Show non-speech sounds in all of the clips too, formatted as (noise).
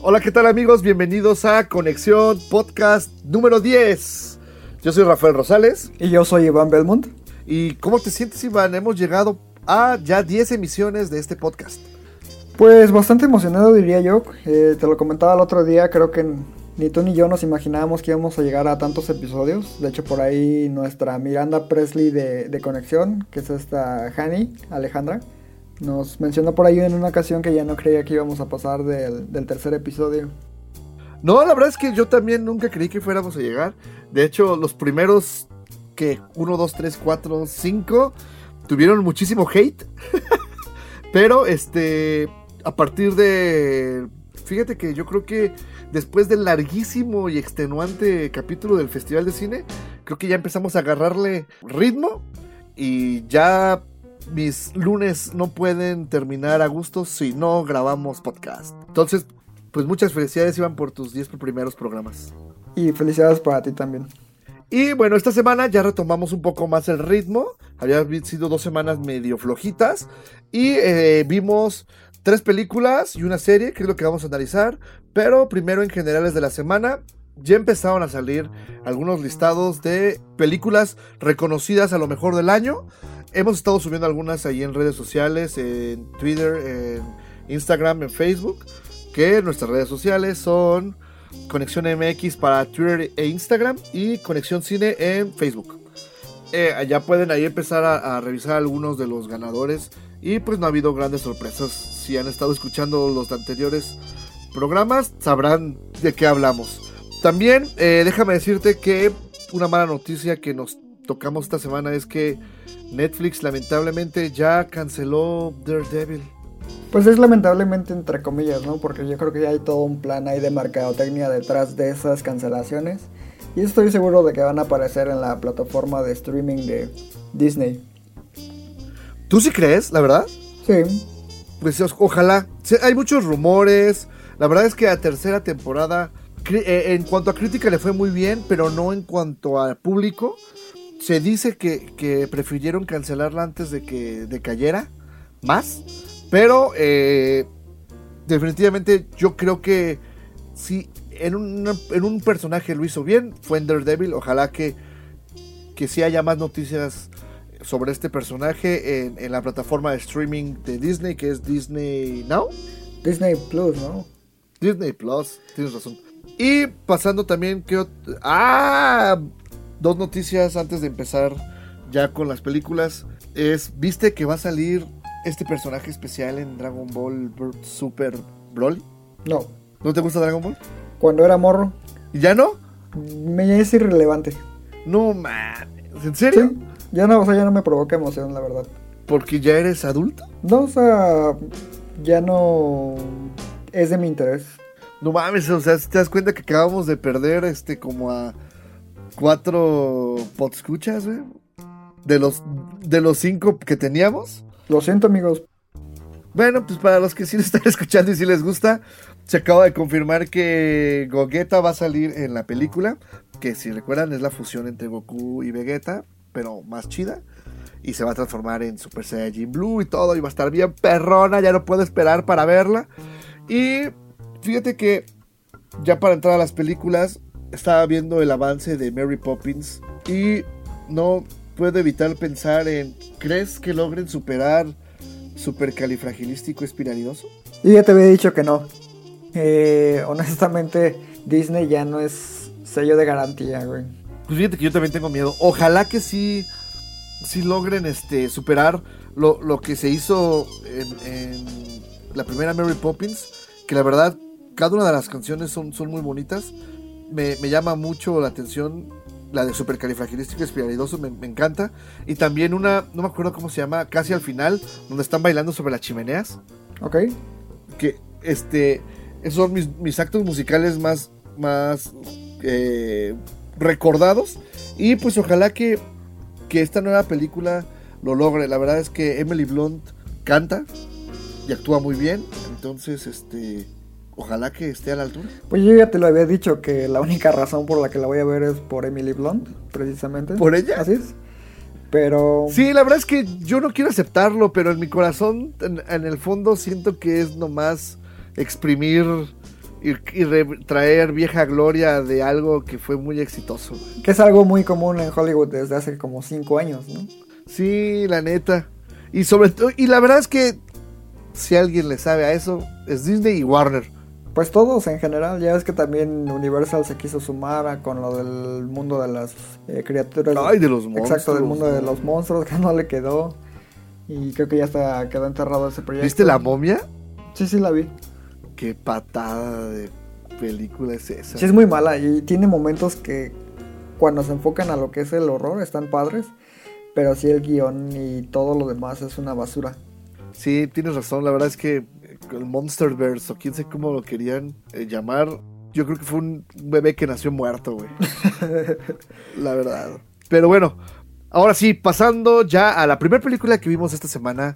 Hola, ¿qué tal amigos? Bienvenidos a Conexión Podcast número 10. Yo soy Rafael Rosales. Y yo soy Iván Belmont. ¿Y cómo te sientes, Iván? Hemos llegado a ya 10 emisiones de este podcast. Pues bastante emocionado diría yo. Eh, te lo comentaba el otro día, creo que ni tú ni yo nos imaginábamos que íbamos a llegar a tantos episodios. De hecho, por ahí nuestra Miranda Presley de, de Conexión, que es esta Hani, Alejandra, nos mencionó por ahí en una ocasión que ya no creía que íbamos a pasar del, del tercer episodio. No, la verdad es que yo también nunca creí que fuéramos a llegar. De hecho, los primeros que 1, 2, 3, 4, 5 tuvieron muchísimo hate. (laughs) Pero este, a partir de... Fíjate que yo creo que después del larguísimo y extenuante capítulo del Festival de Cine, creo que ya empezamos a agarrarle ritmo y ya mis lunes no pueden terminar a gusto si no grabamos podcast. Entonces, pues muchas felicidades Iván por tus 10 primeros programas. Y felicidades para ti también. Y bueno, esta semana ya retomamos un poco más el ritmo. Había sido dos semanas medio flojitas. Y eh, vimos tres películas y una serie, que es lo que vamos a analizar. Pero primero en generales de la semana, ya empezaron a salir algunos listados de películas reconocidas a lo mejor del año. Hemos estado subiendo algunas ahí en redes sociales, en Twitter, en Instagram, en Facebook. Que nuestras redes sociales son Conexión MX para Twitter e Instagram y Conexión Cine en Facebook. Eh, allá pueden ahí empezar a, a, revisar algunos de los ganadores y pues no ha habido grandes sorpresas. Si han estado escuchando los anteriores programas sabrán de qué hablamos. También eh, déjame decirte que una mala noticia que nos tocamos esta semana es que Netflix lamentablemente ya canceló Daredevil. Pues es lamentablemente entre comillas, ¿no? Porque yo creo que ya hay todo un plan ahí de mercadotecnia detrás de esas cancelaciones. Y estoy seguro de que van a aparecer en la plataforma de streaming de Disney. ¿Tú sí crees, la verdad? Sí. Pues ojalá. Hay muchos rumores. La verdad es que la tercera temporada, eh, en cuanto a crítica, le fue muy bien, pero no en cuanto a público. Se dice que, que prefirieron cancelarla antes de que decayera más. Pero eh, definitivamente yo creo que si en, una, en, un personaje lo hizo bien, fue en Daredevil. Ojalá que, que sí haya más noticias sobre este personaje en, en, la plataforma de streaming de Disney, que es Disney Now. Disney Plus, ¿no? Disney Plus, tienes razón. Y pasando también, que Ah, dos noticias antes de empezar ya con las películas. Es, ¿viste que va a salir este personaje especial en Dragon Ball Super Broly? No. ¿No te gusta Dragon Ball? Cuando era morro. ¿Y ya no? Me es irrelevante. No man, ¿en serio? Sí. Ya no, o sea, ya no me provoca emoción, la verdad. ¿Porque ya eres adulto? No, o sea, ya no es de mi interés. No mames, o sea, ¿te das cuenta que acabamos de perder este como a cuatro podscuchas, güey? De los, de los cinco que teníamos. Lo siento, amigos. Bueno, pues para los que sí lo están (laughs) escuchando y si les gusta, se acaba de confirmar que Gogeta va a salir en la película, que si recuerdan es la fusión entre Goku y Vegeta, pero más chida. Y se va a transformar en Super Saiyajin Blue y todo, y va a estar bien perrona, ya no puedo esperar para verla. Y fíjate que ya para entrar a las películas, estaba viendo el avance de Mary Poppins y no puedo evitar pensar en, ¿crees que logren superar supercalifragilístico espiralidoso? Y ya te había dicho que no. Eh, honestamente, Disney ya no es sello de garantía, güey. Pues fíjate que yo también tengo miedo. Ojalá que sí, sí logren este, superar lo, lo que se hizo en, en, la primera Mary Poppins. Que la verdad, cada una de las canciones son, son muy bonitas. Me, me llama mucho la atención la de supercalifragilístico espiralidoso, me, me, encanta. Y también una, no me acuerdo cómo se llama, casi al final, donde están bailando sobre las chimeneas. Ok. Que este, esos son mis, mis actos musicales más, más eh, recordados. Y pues ojalá que, que esta nueva película lo logre. La verdad es que Emily Blunt canta y actúa muy bien. Entonces, este, ojalá que esté a la altura. Pues yo ya te lo había dicho que la única razón por la que la voy a ver es por Emily Blunt, precisamente. ¿Por ella? Así es. Pero Sí, la verdad es que yo no quiero aceptarlo, pero en mi corazón, en, en el fondo, siento que es nomás exprimir y, y traer vieja gloria de algo que fue muy exitoso. güey. que es algo muy común en Hollywood desde hace como cinco años, ¿no? Sí, la neta. Y sobre todo, y la verdad es que si alguien le sabe a eso, es Disney y Warner. Pues todos en general, ya es que también Universal se quiso sumar a con lo del mundo de las eh, criaturas. Ay, de los Exacto, del monstruos, mundo de los monstruos, (laughs) que no le quedó. Y creo que ya está, quedó enterrado ese proyecto. ¿Viste la momia? Sí, sí, la vi. Qué patada de película es esa. Sí, es muy mala y tiene momentos que cuando se enfocan a lo que es el horror están padres. Pero sí el guion y todo lo demás es una basura. Sí, tienes razón. La verdad es que el Monsterverse, o quién sé cómo lo querían eh, llamar, yo creo que fue un bebé que nació muerto, güey. (laughs) la verdad. Pero bueno, ahora sí, pasando ya a la primera película que vimos esta semana.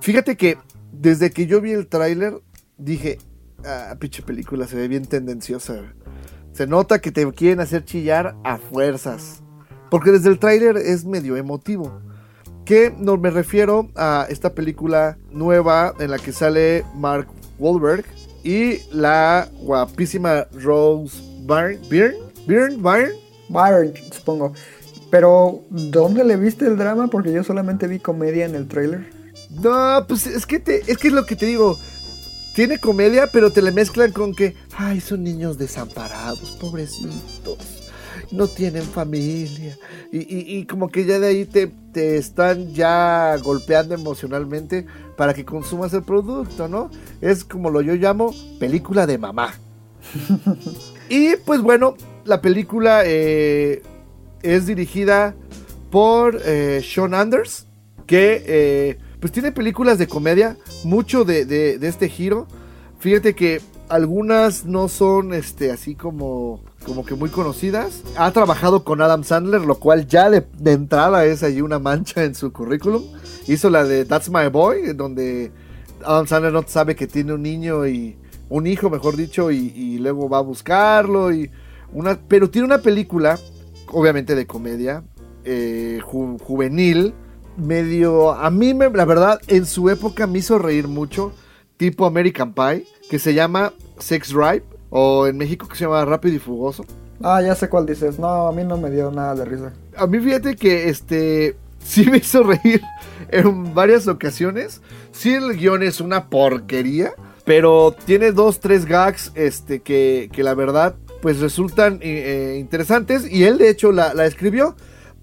Fíjate que desde que yo vi el tráiler, dije, ah, pinche película, se ve bien tendenciosa. Se nota que te quieren hacer chillar a fuerzas. Porque desde el tráiler es medio emotivo que no me refiero a esta película nueva en la que sale Mark Wahlberg y la guapísima Rose Byrne, Byrne, Byrne, Byrne. Byron, supongo. Pero, ¿dónde le viste el drama? Porque yo solamente vi comedia en el trailer. No, pues es que te, es que es lo que te digo. Tiene comedia, pero te le mezclan con que, ay, son niños desamparados, pobrecitos. No tienen familia. Y, y- y como que ya de ahí te, te están ya golpeando emocionalmente para que consumas el producto, ¿no? Es como lo yo llamo película de mamá. (laughs) y pues bueno, la película eh, es dirigida por eh, Sean Anders, que eh, pues tiene películas de comedia, mucho de, de- de este giro. Fíjate que algunas no son este así como, como que muy conocidas. Ha trabajado con Adam Sandler, lo cual ya de, entrada es allí una mancha en su currículum. Hizo la de That's My Boy, donde Adam Sandler no sabe que tiene un niño y un hijo, mejor dicho, y, luego va a buscarlo y una, pero tiene una película, obviamente de comedia, eh, ju- juvenil, medio, a mí me, la verdad, en su época me hizo reír mucho, tipo American Pie, que se llama Sex Drive, o en México que se llama Rápido y Fugoso. Ah, ya sé cuál dices. No, a mí no me dio nada de risa. A mí fíjate que este (laughs) sí me hizo reír en varias ocasiones. Sí el guion es una porquería, pero tiene dos, tres gags este, que, que la verdad pues resultan eh, interesantes y él de hecho la, la escribió.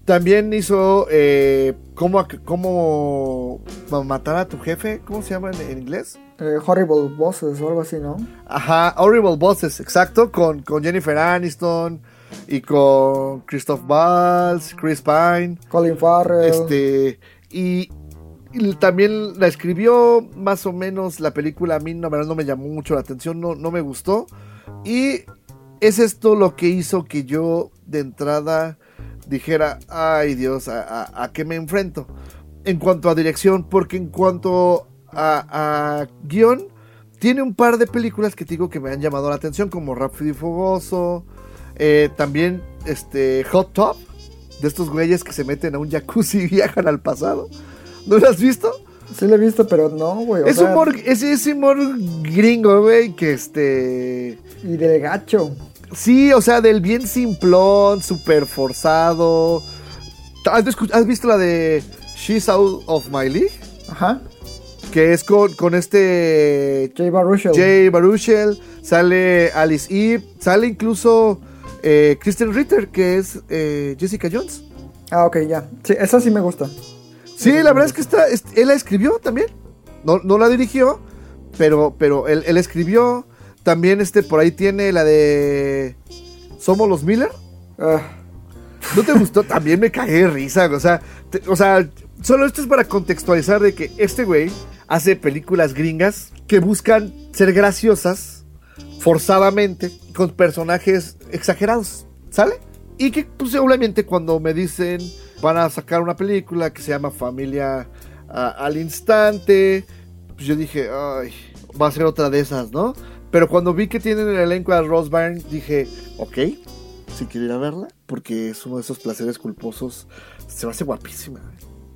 También hizo eh, cómo, cómo matar a tu jefe, ¿cómo se llama en, en inglés? Eh, horrible Bosses o algo así, ¿no? Ajá, Horrible Bosses, exacto, con, con Jennifer Aniston y con Christoph Waltz, Chris Pine. Colin Farrell. Este, y, y también la escribió más o menos la película. A mí, verdad, no me llamó mucho la atención, no, no me gustó. Y es esto lo que hizo que yo de entrada dijera: Ay Dios, ¿a, a- a qué me enfrento? En cuanto a dirección, porque en cuanto a, a guion, tiene un par de películas que te digo que me han llamado la atención, como Rápido y Fogoso. eh, también este Hot Top, de estos güeyes que se meten a un jacuzzi y (laughs) viajan al pasado. ¿No lo has visto? Sí lo he visto, pero no, güey. Es humor, es, es humor gringo, güey, que este... Y del gacho. Sí, o sea, del bien simplón, súper forzado. ¿Has, visto la de She's Out of My League? Ajá. Que es con, con este Jay Baruchel. Jay Baruchel, sale Alice Eve, sale incluso eh, Kristen Ritter, que es eh, Jessica Jones. Ah, ok, ya. Sí, esa sí me gusta. Sí, la verdad es que está, es- él la escribió también. No, no la dirigió, pero, pero él, él escribió. También este por ahí tiene la de Somos los Miller. Ah, ¿No te gustó? (laughs) También me cagué de risa. O sea, te- o sea, solo esto es para contextualizar de que este güey hace películas gringas que buscan ser graciosas forzadamente con personajes exagerados, ¿sale? Y que pues obviamente cuando me dicen van a sacar una película que se llama Familia ah, al Instante, pues yo dije, ay, va a ser otra de esas, ¿no? Pero cuando vi que tienen el elenco a Rose Byrne, dije, ok, si quiero ir a verla, porque es uno de esos placeres culposos. Se me hace guapísima.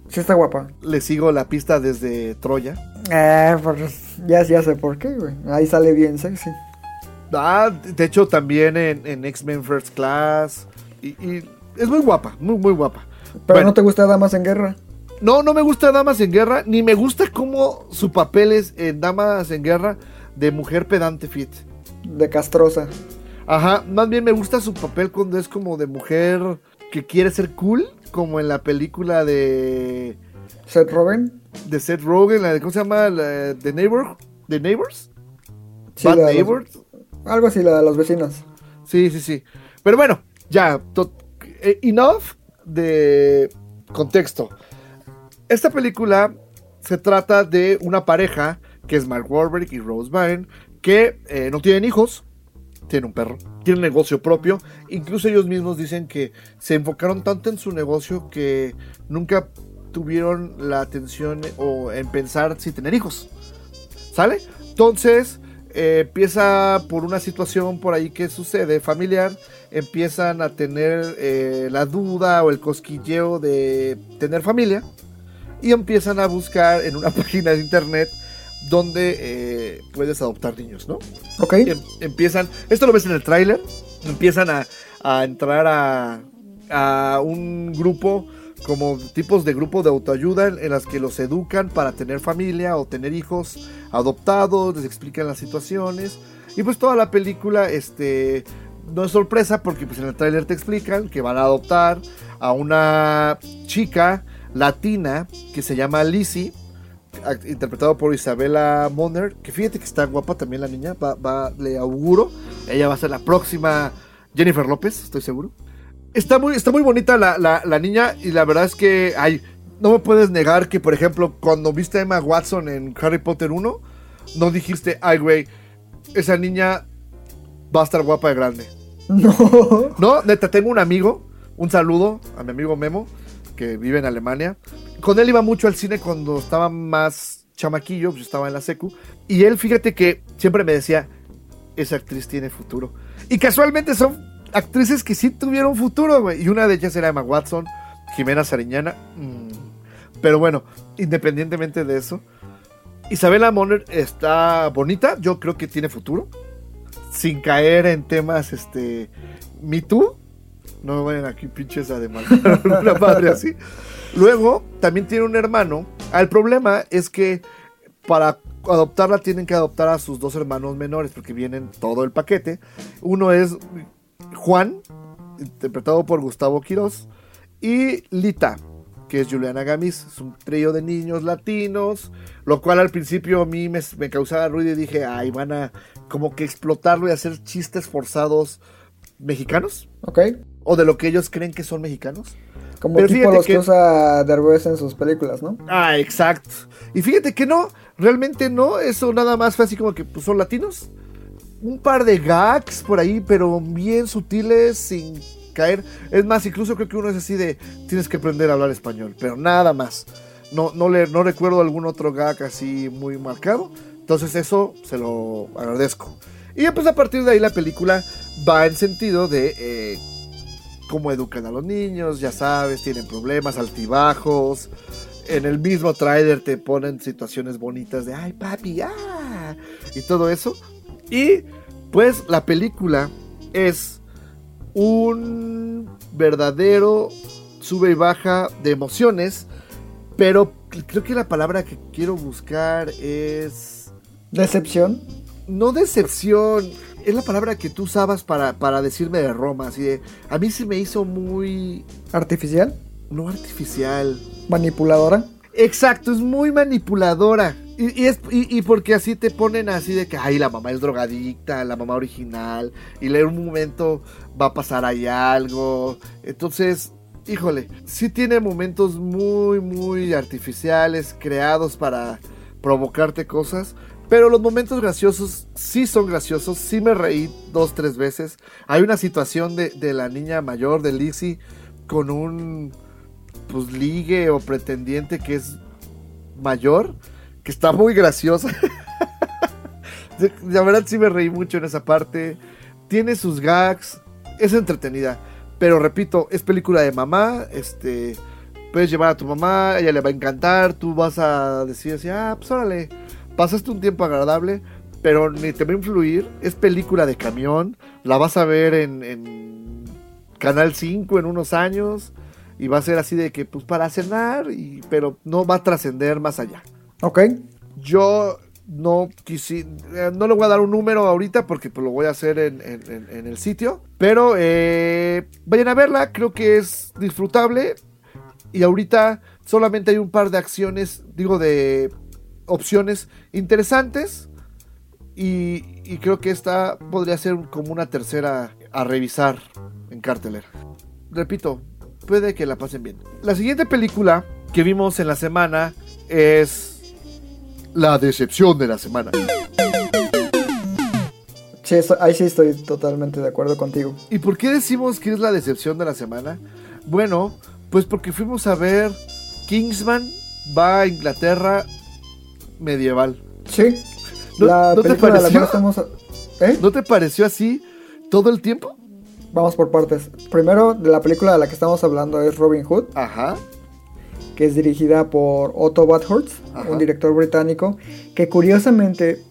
Sí está guapa. Le sigo la pista desde Troya. Eh, pues ya, ya sé por qué, güey. Ahí sale bien sexy. Ah, de hecho también en, en X-Men First Class. Y, y es muy guapa, muy, muy guapa. Pero Bueno. no te gusta Damas en Guerra. No, no me gusta Damas en Guerra, ni me gusta cómo su papel es en Damas en Guerra de mujer pedante fit. De castrosa. Ajá, más bien me gusta su papel cuando es como de mujer que quiere ser cool, como en la película de, Seth Rogen. de Seth Rogen, la de, ¿cómo se llama? La, de Neighbor, de Neighbors. Sí, Bad la de los- Neighbors. Algo así, la de los vecinos. Sí, sí, sí. Pero bueno, ya, to- eh, enough de contexto. Esta película se trata de una pareja que es Mark Wahlberg y Rose Byrne que eh, no tienen hijos, tienen un perro, tienen negocio propio. Incluso ellos mismos dicen que se enfocaron tanto en su negocio que nunca tuvieron la atención o en pensar si tener hijos. ¿Sale? Entonces, eh, empieza por una situación por ahí que sucede familiar, empiezan a tener eh, la duda o el cosquilleo de tener familia y empiezan a buscar en una (laughs) página de internet donde eh, puedes adoptar niños, ¿no? Ok. Em- empiezan, esto lo ves en el tráiler, empiezan a, a entrar a, a un grupo como tipos de grupo de autoayuda en, en las que los educan para tener familia o tener hijos adoptados, les explican las situaciones y pues toda la película este no es sorpresa porque pues en el tráiler te explican que van a adoptar a una chica latina que se llama Lizzie interpretado por Isabela Moner, que fíjate que está guapa también la niña, va, va- le auguro, ella va a ser la próxima Jennifer López, estoy seguro. Está muy, está muy bonita la, la- la niña y la verdad es que, ay, no me puedes negar que, por ejemplo, cuando viste a Emma Watson en Harry Potter 1, no dijiste, ay, güey, esa niña va a estar guapa de grande. No. No, neta, tengo un amigo, un saludo a mi amigo Memo, que vive en Alemania. Con él iba mucho al cine cuando estaba más chamaquillo, pues estaba en la secu. Y él, fíjate que siempre me decía, esa actriz tiene futuro. Y casualmente son actrices que sí tuvieron futuro, güey. Y una de ellas era Emma Watson, Jimena Sariñana. mm. Pero bueno, independientemente de eso, Isabela Moner está bonita, yo creo que tiene futuro. Sin caer en temas, este, Me Too. No me vayan aquí pinches a demandar (laughs) una madre así. Luego, también tiene un hermano. Ah, El problema es que para adoptarla tienen que adoptar a sus dos hermanos menores porque vienen todo el paquete. Uno es Juan, interpretado por Gustavo Quirós, y Lita, que es Juliana Gamis. Es un trío de niños latinos, lo cual al principio a mí me, me causaba ruido y dije, ay, van a como que explotarlo y hacer chistes forzados mexicanos, Ok. O de lo que ellos creen que son mexicanos. Como Pero tipo los que... que- usa Derbez en sus películas, ¿no? Ah, exacto. Y fíjate que no, realmente no, eso nada más fue así como que pues, son latinos. Un par de gags por ahí, pero bien sutiles, sin caer. Es más, incluso creo que uno es así de tienes que aprender a hablar español, pero nada más. No, no, le, no recuerdo algún otro gag así muy marcado. Entonces eso se lo agradezco. Y pues a partir de ahí la película va en sentido de eh, cómo educan a los niños, ya sabes, tienen problemas, altibajos. En el mismo trailer te ponen situaciones bonitas de, ay papi, ah, y todo eso. Y pues la película es un verdadero sube y baja de emociones, pero creo que la palabra que quiero buscar es Decepción. no decepción, es la palabra que tú usabas para, para decirme de Roma, así de, a mí se me hizo muy, Artificial. no artificial, Manipuladora. Exacto, es muy manipuladora. Y, y es, y, y porque así te ponen así de que, ay, la mamá es drogadicta, la mamá original, y en un momento va a pasar ahí algo. Entonces, híjole, sí tiene momentos muy, muy artificiales, creados para provocarte cosas, Pero los momentos graciosos sí son graciosos. Sí me reí dos, tres veces. Hay una situación de, de la niña mayor, de Lizzie, con un pues ligue o pretendiente que es mayor, que está muy graciosa. (laughs) La verdad sí me reí mucho en esa parte. Tiene sus gags, es entretenida. Pero repito, es película de mamá, este, puedes llevar a tu mamá, ella le va a encantar, tú vas a decir así, ah, pues órale, pasaste un tiempo agradable, pero ni te va a influir, es película de camión, la vas a ver en, en Canal 5 en unos años, y va a ser así de que, pues para cenar, y, pero no va a trascender más allá. Ok. Yo no quisi, eh, no le voy a dar un número ahorita porque pues, lo voy a hacer en, en- en- en el sitio. Pero eh, vayan a verla, creo que es disfrutable. Y ahorita solamente hay un par de acciones, digo, de opciones interesantes. Y, y creo que esta podría ser como una tercera a revisar en cartelera. Repito, puede que la pasen bien. La siguiente película que vimos en la semana es la decepción de la semana. Sí, ahí sí estoy totalmente de acuerdo contigo. ¿Y por qué decimos que es la decepción de la semana? Bueno, pues porque fuimos a ver Kingsman va a Inglaterra medieval. Sí. ¿No- la no te película de la pareció? estamos... ¿Eh? ¿No te pareció así todo el tiempo? Vamos por partes. Primero, de la película de la que estamos hablando es Robin Hood, Ajá. que es dirigida por Otto Bathurst, un director británico, que curiosamente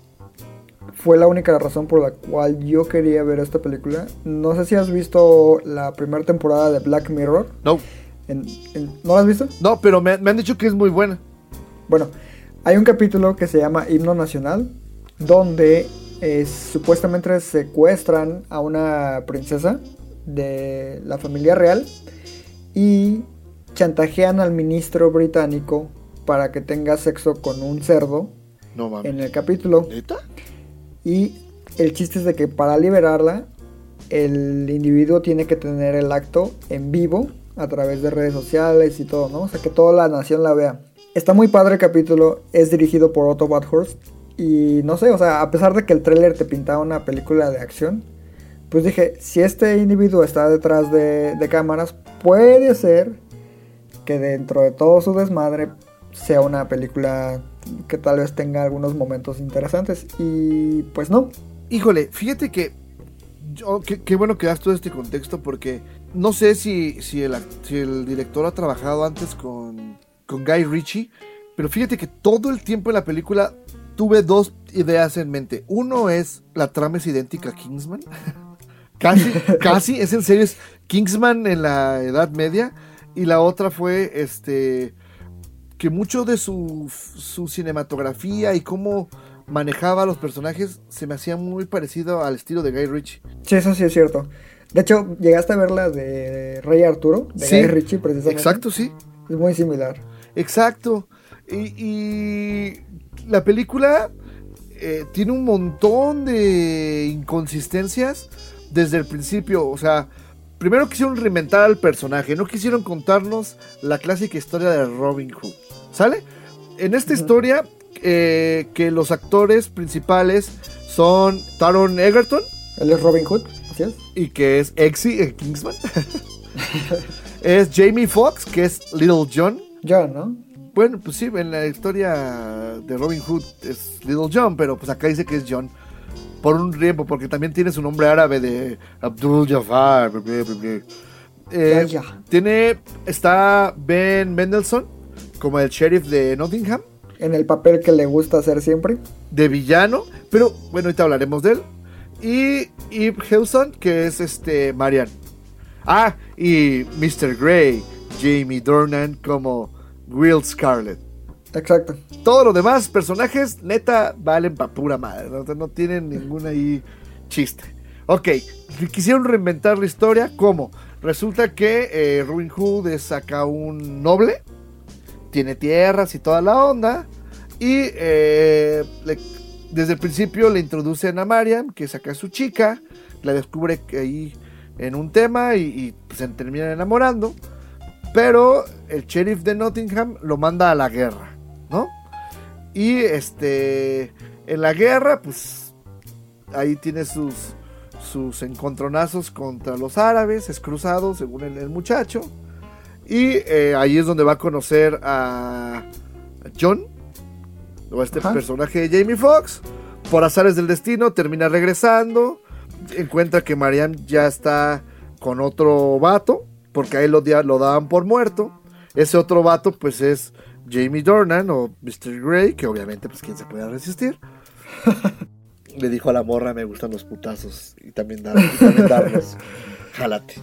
fue la única razón por la cual yo quería ver esta película. No sé si has visto la primera temporada de Black Mirror. No, En- en- ¿No la has visto? no, pero me, me han dicho que es muy buena. Bueno, hay un capítulo que se llama Himno Nacional, donde eh, supuestamente secuestran a una princesa de la familia real y chantajean al ministro británico para que tenga sexo con un cerdo No mames. en el capítulo. ¿Neta? Y el chiste es de que para liberarla, el individuo tiene que tener el acto en vivo a través de redes sociales y todo, ¿no? O sea, que toda la nación la vea. Está muy padre el capítulo, es dirigido por Otto Bathurst. Y no sé, o sea, a pesar de que el tráiler te pintaba una película de acción, pues dije, si este individuo está detrás de, cámaras, puede ser que dentro de todo su desmadre sea una película que tal vez tenga algunos momentos interesantes. Y pues no. Híjole, fíjate que. Yo, qué, bueno que das todo este contexto porque no sé si, si el director ha trabajado antes con, con Guy Ritchie, pero fíjate que todo el tiempo en la película tuve dos ideas en mente. Uno es la trama es idéntica a Kingsman. (laughs) casi, casi, es en serio, es Kingsman en la Edad Media. Y la otra fue este que mucho de su, su cinematografía y cómo manejaba a los personajes se me hacía muy parecido al estilo de Guy Ritchie. Sí, eso sí es cierto. De hecho, llegaste a ver la de Rey Arturo, de Sí, Guy Ritchie, precisamente. Exacto, sí. Es muy similar. Exacto. Y, y la película eh, tiene un montón de inconsistencias desde el principio. O sea, primero quisieron reinventar al personaje, no quisieron contarnos la clásica historia de Robin Hood. ¿Sale? En esta historia, eh, que los actores principales son Taron Egerton Él es Robin Hood, así es. y que es Exy en Kingsman. (laughs) es Jamie Foxx, que es Little John. John, ¿no? Bueno, pues sí, en la historia de Robin Hood es Little John, pero pues acá dice que es John. Por un tiempo, porque también tiene su nombre árabe de Abdul Jafar. Eh. Tiene, está Ben Mendelssohn, como el sheriff de Nottingham, En el papel que le gusta hacer siempre. de villano, pero bueno, ahorita hablaremos de él. Y Eve Hewson, que es este Marian. Ah, y Mr. Grey, Jamie Dornan como Will Scarlet. Exacto. Todos los demás personajes, neta, valen pa' pura madre. No, no tienen ningún ahí chiste. Ok, quisieron reinventar la historia. ¿Cómo? Resulta que eh, Robin Hood es acá un noble. Tiene tierras y toda la onda. Y eh, le- desde el principio le introducen a Mariam, que es acá su chica. La descubre ahí en un tema y, y se terminan enamorando. Pero el sheriff de Nottingham lo manda a la guerra, ¿no? Y este. en la guerra, pues ahí tiene sus, sus encontronazos contra los árabes, es cruzado, según el, el muchacho. Y eh, ahí es donde va a conocer a John, o a este Ajá. personaje de Jamie Foxx. Por azares del destino, termina regresando. Encuentra que Marianne ya está con otro vato, porque a él lo, lo daban por muerto. Ese otro vato, pues es Jamie Dornan o Mr. Grey, que obviamente, pues, ¿quién se puede resistir? (laughs) Le dijo a la morra, me gustan los putazos y también, dar, y también darlos. (laughs) Jálate.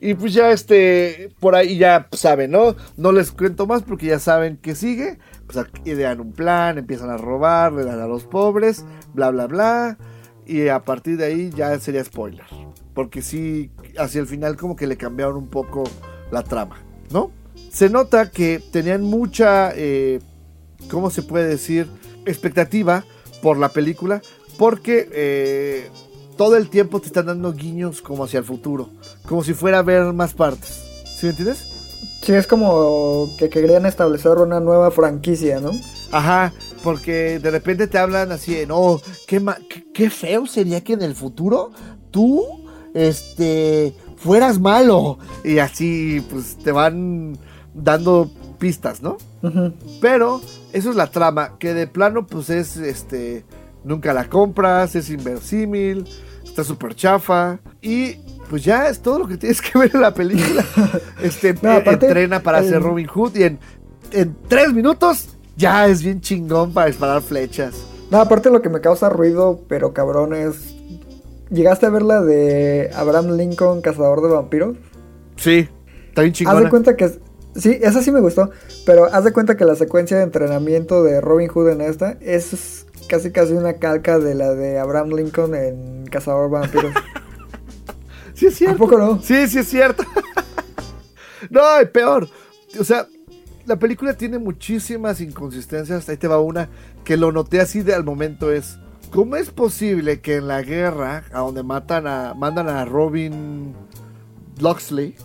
Y pues ya este, por ahí ya saben, ¿no? No les cuento más porque ya saben que sigue. Pues idean un plan, empiezan a robar, le dan a los pobres, bla, bla, bla. Y a partir de ahí ya sería spoiler. Porque sí, hacia el final como que le cambiaron un poco la trama, ¿no? Se nota que tenían mucha, eh, ¿cómo se puede decir? Expectativa por la película. Porque eh, todo el tiempo te están dando guiños como hacia el futuro. Como si fuera a ver más partes. ¿Sí me entiendes? Sí, es como que querían establecer una nueva franquicia, ¿no? Ajá, porque de repente te hablan así de, no, qué, ma- qué, qué feo sería que en el futuro tú, este, fueras malo. Y así, pues, te van dando pistas, ¿no? Pero eso es la trama, que de plano, pues, es, este, nunca la compras, es inverosímil, está súper chafa. Y, pues, ya es todo lo que tienes que (laughs) ver en la película. (laughs) Este, No, aparte, entrena para ser Robin Hood y en, en tres minutos ya es bien chingón para disparar flechas. No, aparte lo que me causa ruido, pero cabrón, es... ¿Llegaste a ver la de Abraham Lincoln, Cazador de Vampiros? Sí, está bien Haz chingona. de cuenta que... Sí, esa sí me gustó, pero haz de cuenta que la secuencia de entrenamiento de Robin Hood en esta es casi casi una calca de la de Abraham Lincoln en Cazador de Vampiros. (laughs) Sí es cierto. ¿A poco no? Sí, sí es cierto. (laughs) no, y peor. O sea, la película tiene muchísimas inconsistencias. Ahí te va una que lo noté así de al momento es. ¿Cómo es posible que en la guerra, a donde matan a, mandan a Robin Loxley,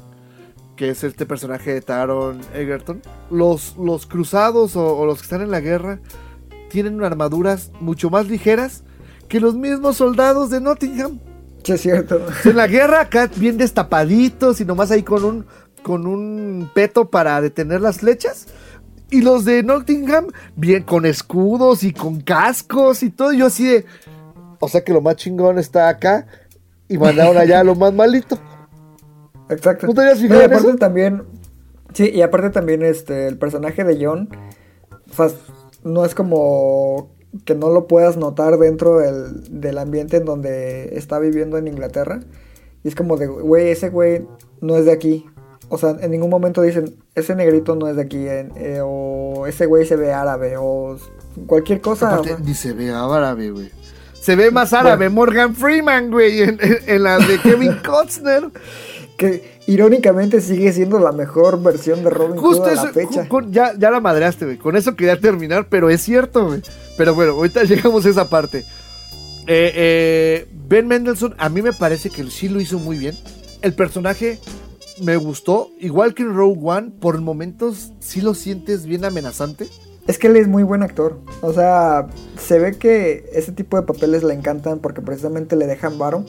que es este personaje de Taron Egerton, los, los cruzados o, o los que están en la guerra tienen armaduras mucho más ligeras que los mismos soldados de Nottingham? Sí, es cierto. En la guerra acá bien destapaditos y nomás ahí con un con un peto para detener las flechas. Y los de Nottingham bien con escudos y con cascos y todo. Y yo así de o sea que lo más chingón está acá y mandaron allá a lo más malito. Exacto. ¿No te habías No, fijado y en aparte eso? también. Sí, y aparte también este el personaje de John. O sea, no es como que no lo puedas notar dentro del, del ambiente en donde está viviendo en Inglaterra. Y es como de, güey, ese güey no es de aquí. O sea, en ningún momento dicen, ese negrito no es de aquí. eh, o ese güey se ve árabe. O cualquier cosa. Aparte, ni se ve árabe, güey. Se ve más árabe Morgan Freeman, güey, en, en- en la de Kevin (laughs) Costner. que irónicamente sigue siendo la mejor versión de Robin Hood a eso, la fecha. ya, ya la madreaste, güey. Con eso quería terminar, pero es cierto, güey. Pero bueno, ahorita (laughs) llegamos a esa parte. Eh, eh, ben Mendelssohn, a mí me parece que sí lo hizo muy bien. El personaje me gustó, igual que en Rogue One, por momentos sí lo sientes bien amenazante. Es que él es muy buen actor. O sea, se ve que ese tipo de papeles le encantan porque precisamente le dejan varo.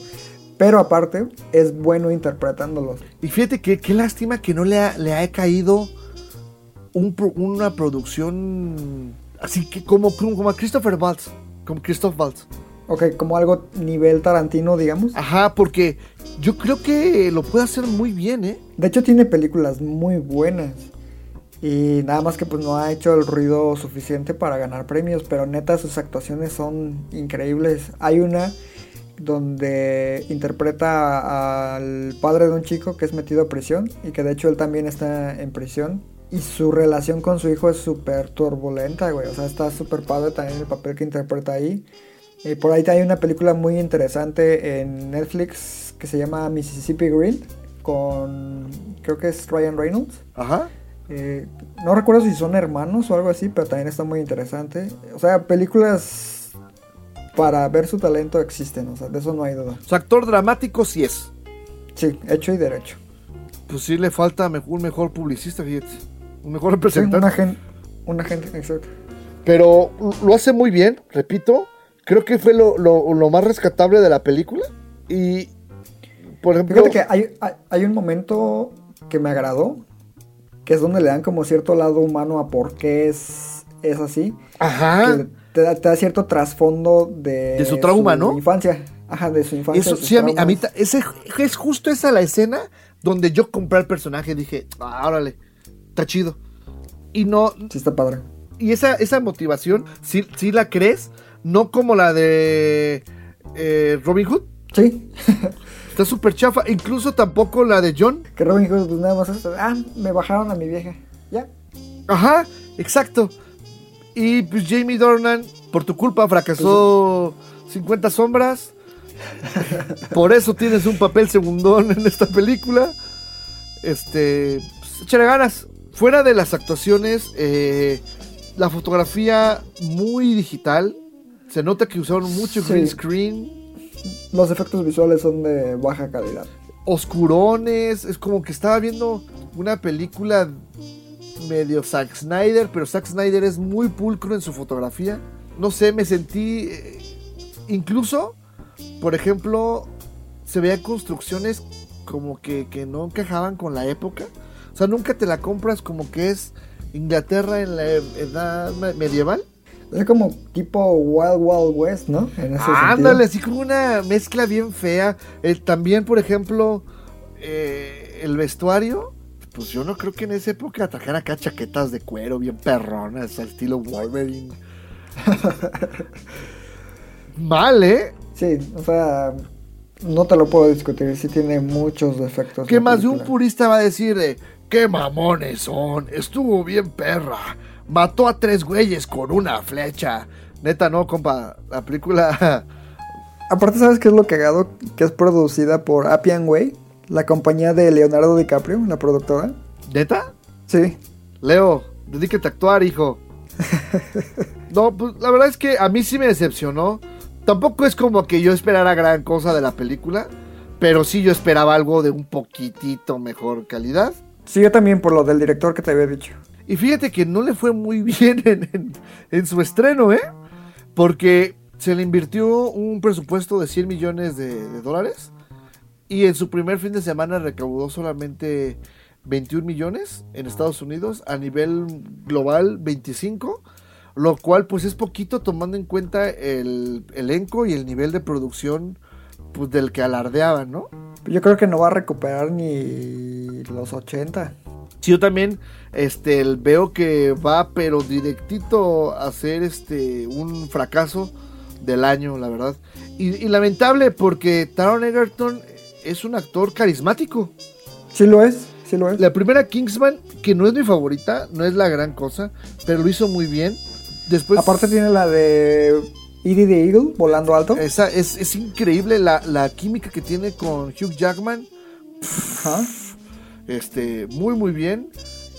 Pero aparte, es bueno interpretándolos. Y fíjate que qué lástima que no le ha, le ha caído un una producción así que como, como a Christopher Waltz. Como Christoph Waltz. Ok, como algo nivel Tarantino, digamos. Ajá, porque yo creo que lo puede hacer muy bien, ¿eh? De hecho, tiene películas muy buenas. Y nada más que pues no ha hecho el ruido suficiente para ganar premios. Pero neta, sus actuaciones son increíbles. Hay una donde interpreta al padre de un chico que es metido a prisión. Y que de hecho él también está en prisión. Y su relación con su hijo es súper turbulenta, güey. O sea, está súper padre también el papel que interpreta ahí. Y por ahí hay una película muy interesante en Netflix que se llama Mississippi Green. Con. Creo que es Ryan Reynolds. Ajá. Eh, no recuerdo si son hermanos o algo así, pero también está muy interesante. O sea, películas para ver su talento existen, o sea, de eso no hay duda. Su actor dramático sí es. Sí, hecho y derecho. Pues sí le falta un mejor publicista, fíjate. Un mejor Sí, representante. un agente, un agente, exacto. Pero lo hace muy bien, repito. Creo que fue lo, lo- lo más rescatable de la película. Y, por ejemplo, Fíjate que hay, hay, hay un momento que me agradó, que es donde le dan como cierto lado humano a por qué es, es así. ajá, que te da, te da cierto trasfondo de, De su trauma, ¿no? infancia. Ajá, de su infancia. eso sí, a mí, a mí ese, es justo esa la escena donde yo compré el personaje. Dije, ah, órale, está chido. Y no, Sí, está padre. y esa, esa motivación, sí, sí la crees, no como la de eh, Robin Hood. Sí, Está súper chafa. Incluso tampoco la de John. que Robin Hood pues, nada más es, ah, me bajaron a mi vieja. Ya. Ajá, exacto. Y pues Jamie Dornan, por tu culpa, fracasó 50 sombras. por eso tienes un papel segundón en esta película. Este, pues, échale ganas. Fuera de las actuaciones, eh, la fotografía muy digital. Se nota que usaron mucho Sí. green screen. Los efectos visuales son de baja calidad. oscurones. Es como que estaba viendo una película medio Zack Snyder, pero Zack Snyder es muy pulcro en su fotografía. No sé, me sentí. eh, incluso, por ejemplo, se veían construcciones como que, que no encajaban con la época. O sea, nunca te la compras como que es Inglaterra en la edad me- medieval. Es como tipo Wild Wild West, ¿no? En ese Ándale, sentido. así como una mezcla bien fea. Eh, también, por ejemplo, eh, el vestuario. Pues yo no creo que en esa época trajera acá chaquetas de cuero bien perronas, al estilo Wolverine. (laughs) Mal, ¿eh? Sí, o sea, no te lo puedo discutir. Sí tiene muchos defectos. Que más de un purista va a decir de, qué mamones son, estuvo bien perra, mató a tres güeyes con una flecha. Neta, no, compa, la película... (laughs) Aparte, ¿sabes qué es lo cagado? Que es producida por Appian Way, la compañía de Leonardo DiCaprio, la productora. ¿Neta? Sí. Leo, dedíquete a actuar, hijo. (laughs) No, pues la verdad es que a mí sí me decepcionó. Tampoco es como que yo esperara gran cosa de la película, pero sí yo esperaba algo de un poquitito mejor calidad. Sí, yo también por lo del director que te había dicho. Y fíjate que no le fue muy (laughs) bien en, su estreno, ¿eh? Porque se le invirtió un presupuesto de 100 millones de, de dólares y en su primer fin de semana recaudó solamente 21 millones en Estados Unidos, a nivel global 25, lo cual pues es poquito tomando en cuenta el elenco y el nivel de producción pues del que alardeaban, ¿no? Yo creo que no va a recuperar ni los 80. Sí, yo también este, veo que va, pero directito a ser este, un fracaso del año, la verdad. Y, y lamentable porque Taron Egerton es un actor carismático. Sí lo es, sí lo es. La primera Kingsman, que no es mi favorita, no es la gran cosa, pero lo hizo muy bien. Después, Aparte tiene la de Edie the Eagle, volando alto. esa, es, es increíble la, la química que tiene con Hugh Jackman. Este, muy, muy bien.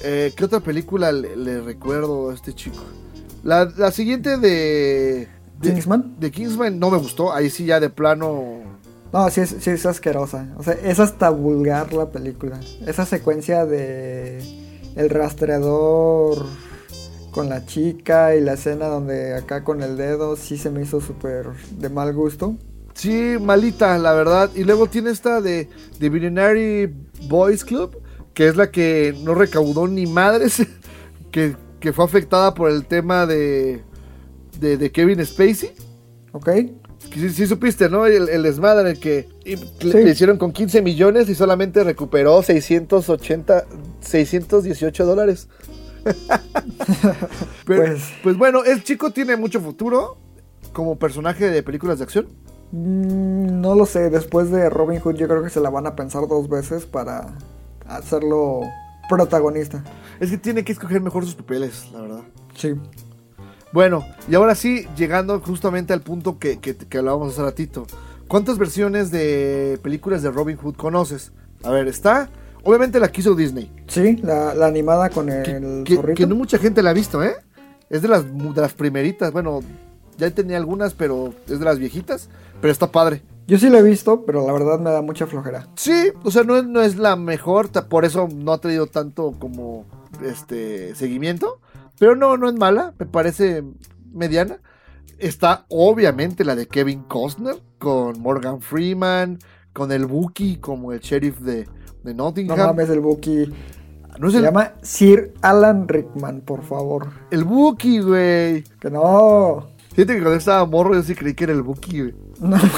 Eh, ¿Qué otra película le, le recuerdo a este chico? La, la siguiente de, de. Kingsman. De Kingsman no me gustó. Ahí sí, ya de plano. No, sí es, sí es asquerosa. O sea, es hasta vulgar la película. Esa secuencia de el rastreador con la chica y la escena donde acá con el dedo sí se me hizo súper de mal gusto. Sí, malita, la verdad. Y luego tiene esta de, de Billionaire Boys Club, que es la que no recaudó ni madres, (laughs) que, que fue afectada por el tema de, de, de Kevin Spacey. ¿Ok? Que sí, sí supiste, ¿no? El, el desmadre que Sí. le hicieron con 15 millones y solamente recuperó 680, 618 dólares. (laughs) Pero, pues, Pues- bueno, el chico tiene mucho futuro como personaje de películas de acción. Mm, no lo sé. Después de Robin Hood yo creo que se la van a pensar dos veces para hacerlo protagonista. Es que tiene que escoger mejor sus papeles, la verdad. Sí. Bueno, y ahora sí, llegando justamente al punto que, que, que hablábamos hace ratito. ¿Cuántas versiones de películas de Robin Hood conoces? A ver, está. Obviamente la quiso Disney. Sí, la, la animada con Que, el que- zorrito. que no mucha gente la ha visto, ¿eh? Es de las, de las primeritas. Bueno, ya tenía algunas, pero es de las viejitas. Pero está padre. Yo sí la he visto, pero la verdad me da mucha flojera. Sí, o sea, no es, no es la mejor. Por eso no ha tenido tanto como este seguimiento. Pero no, no es mala. Me parece mediana. Está obviamente la de Kevin Costner con Morgan Freeman, con el Buki como el sheriff de, de No Nottingham. mames, el Buki. No es Se el, llama Sir Alan Rickman, por favor. el Buki, güey. Que no. Fíjate que cuando estaba morro yo sí creí que era el Buki, güey. No. (laughs)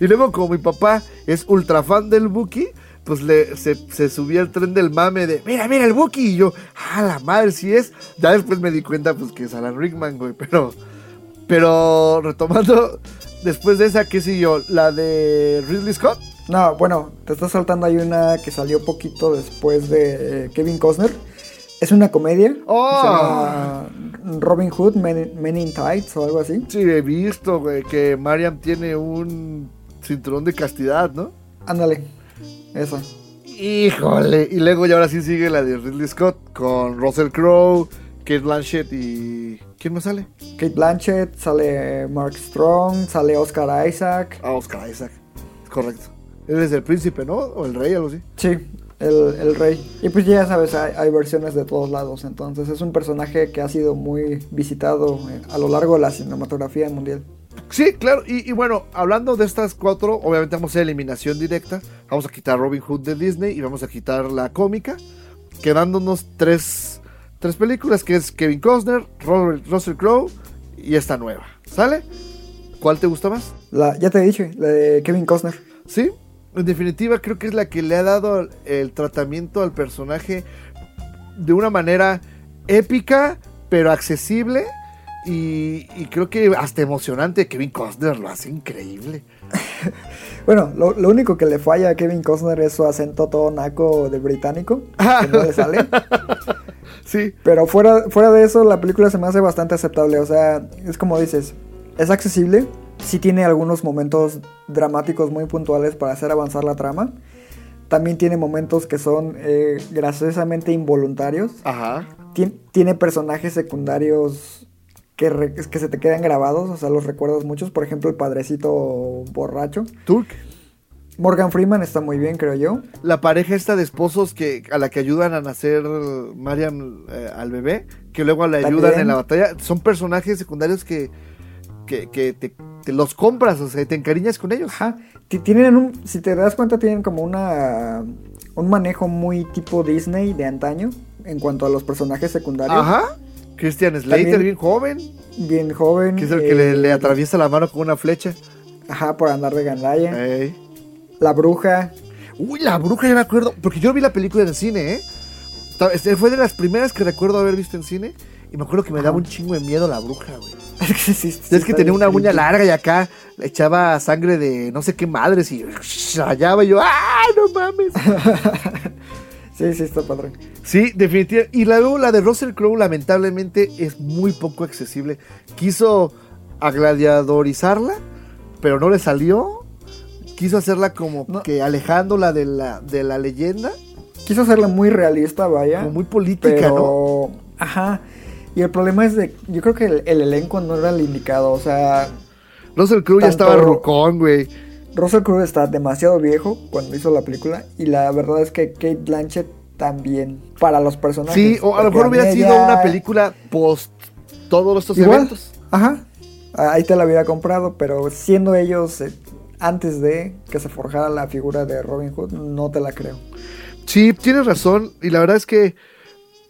Y luego como mi papá es ultra fan del Buki, pues le, se, se subía al tren del mame de, mira, mira el Buki. Y yo, ah, la madre, sí es. Ya después me di cuenta pues que es Alan Rickman, güey. Pero, pero retomando, después de esa, ¿qué siguió? La de Ridley Scott. No, bueno, te estás saltando. Hay una que salió poquito después de eh, Kevin Costner. Es una comedia. Oh. Se llama Robin Hood, Men, Men in Tights o algo así. Sí, he visto, güey, que Mariam tiene un cinturón de castidad, ¿no? Ándale. Esa. Híjole. Y luego ya ahora sí sigue la de Ridley Scott con Russell Crowe, Kate Blanchett y... ¿Quién más sale? Kate Blanchett, sale Mark Strong, sale Oscar Isaac. Ah, Oscar Isaac. Es correcto. Él es el príncipe, ¿no? O el rey, algo así. Sí, el, el rey. Y pues ya sabes, hay, hay versiones de todos lados. Entonces es un personaje que ha sido muy visitado eh, a lo largo de la cinematografía mundial. Sí, claro. Y, y bueno, hablando de estas cuatro, obviamente vamos a hacer eliminación directa. Vamos a quitar Robin Hood de Disney y vamos a quitar la cómica. Quedándonos tres, tres películas, que es Kevin Costner, Robert, Russell Crowe y esta nueva. ¿Sale? ¿Cuál te gusta más? La, ya te dije, la de Kevin Costner. Sí, en definitiva creo que es la que le ha dado el tratamiento al personaje de una manera épica, pero accesible. Y, y creo que hasta emocionante. Kevin Costner lo hace increíble. (laughs) Bueno, lo, lo único que le falla a Kevin Costner es su acento todo naco de británico, que no le sale. (laughs) Sí, Pero fuera, fuera de eso, la película se me hace bastante aceptable. O sea, es como dices, es accesible. Sí tiene algunos momentos dramáticos muy puntuales para hacer avanzar la trama. También tiene momentos que son eh, graciosamente involuntarios. ajá. Tien- tiene personajes secundarios que, re- que se te quedan grabados, o sea, los recuerdas muchos. Por ejemplo, el padrecito borracho. Turk. Morgan Freeman está muy bien, creo yo. La pareja esta de esposos que a la que ayudan a nacer Mariam eh, al bebé, que luego la ayudan También. en la batalla, son personajes secundarios que, que, que te, te los compras, o sea, te encariñas con ellos. Ajá. Ti- Tienen un, si te das cuenta, tienen como una un manejo muy tipo Disney de antaño en cuanto a los personajes secundarios. Ajá. Christian Slater, También- bien joven, Bien joven. que es el eh, que le, le atraviesa la mano con una flecha. Ajá, por andar de gandalla. La bruja. Uy, la bruja, ya me acuerdo, porque yo vi la película en el cine, ¿eh? Este, Fue de las primeras que recuerdo haber visto en cine. Y me acuerdo que me daba un chingo de miedo la bruja, güey. (laughs) Es que, sí- sí es que está tenía una uña larga y acá le echaba sangre de no sé qué madres y (laughs) rayaba y yo, ¡ah, no mames! (laughs) Sí, sí, está padre. Sí, definitivamente. Y luego la de Russell Crowe, lamentablemente, es muy poco accesible. Quiso agladiadorizarla, pero no le salió. Quiso hacerla como No. que alejándola de la, de la leyenda, Quiso hacerla muy realista, vaya. como muy política, ¿no? pero. Ajá. Y el problema es de. Yo creo que el, el elenco no era el indicado. O sea, Russell Crowe ya estaba rucón, güey. Russell Crowe está demasiado viejo cuando hizo la película. Y la verdad es que Kate Blanchett también. Para los personajes. Sí, o a lo mejor hubiera sido una película post todos estos Igual. eventos. Ajá. Ahí te la hubiera comprado, pero siendo ellos eh, antes de que se forjara la figura de Robin Hood, no te la creo. Sí, tienes razón. Y la verdad es que,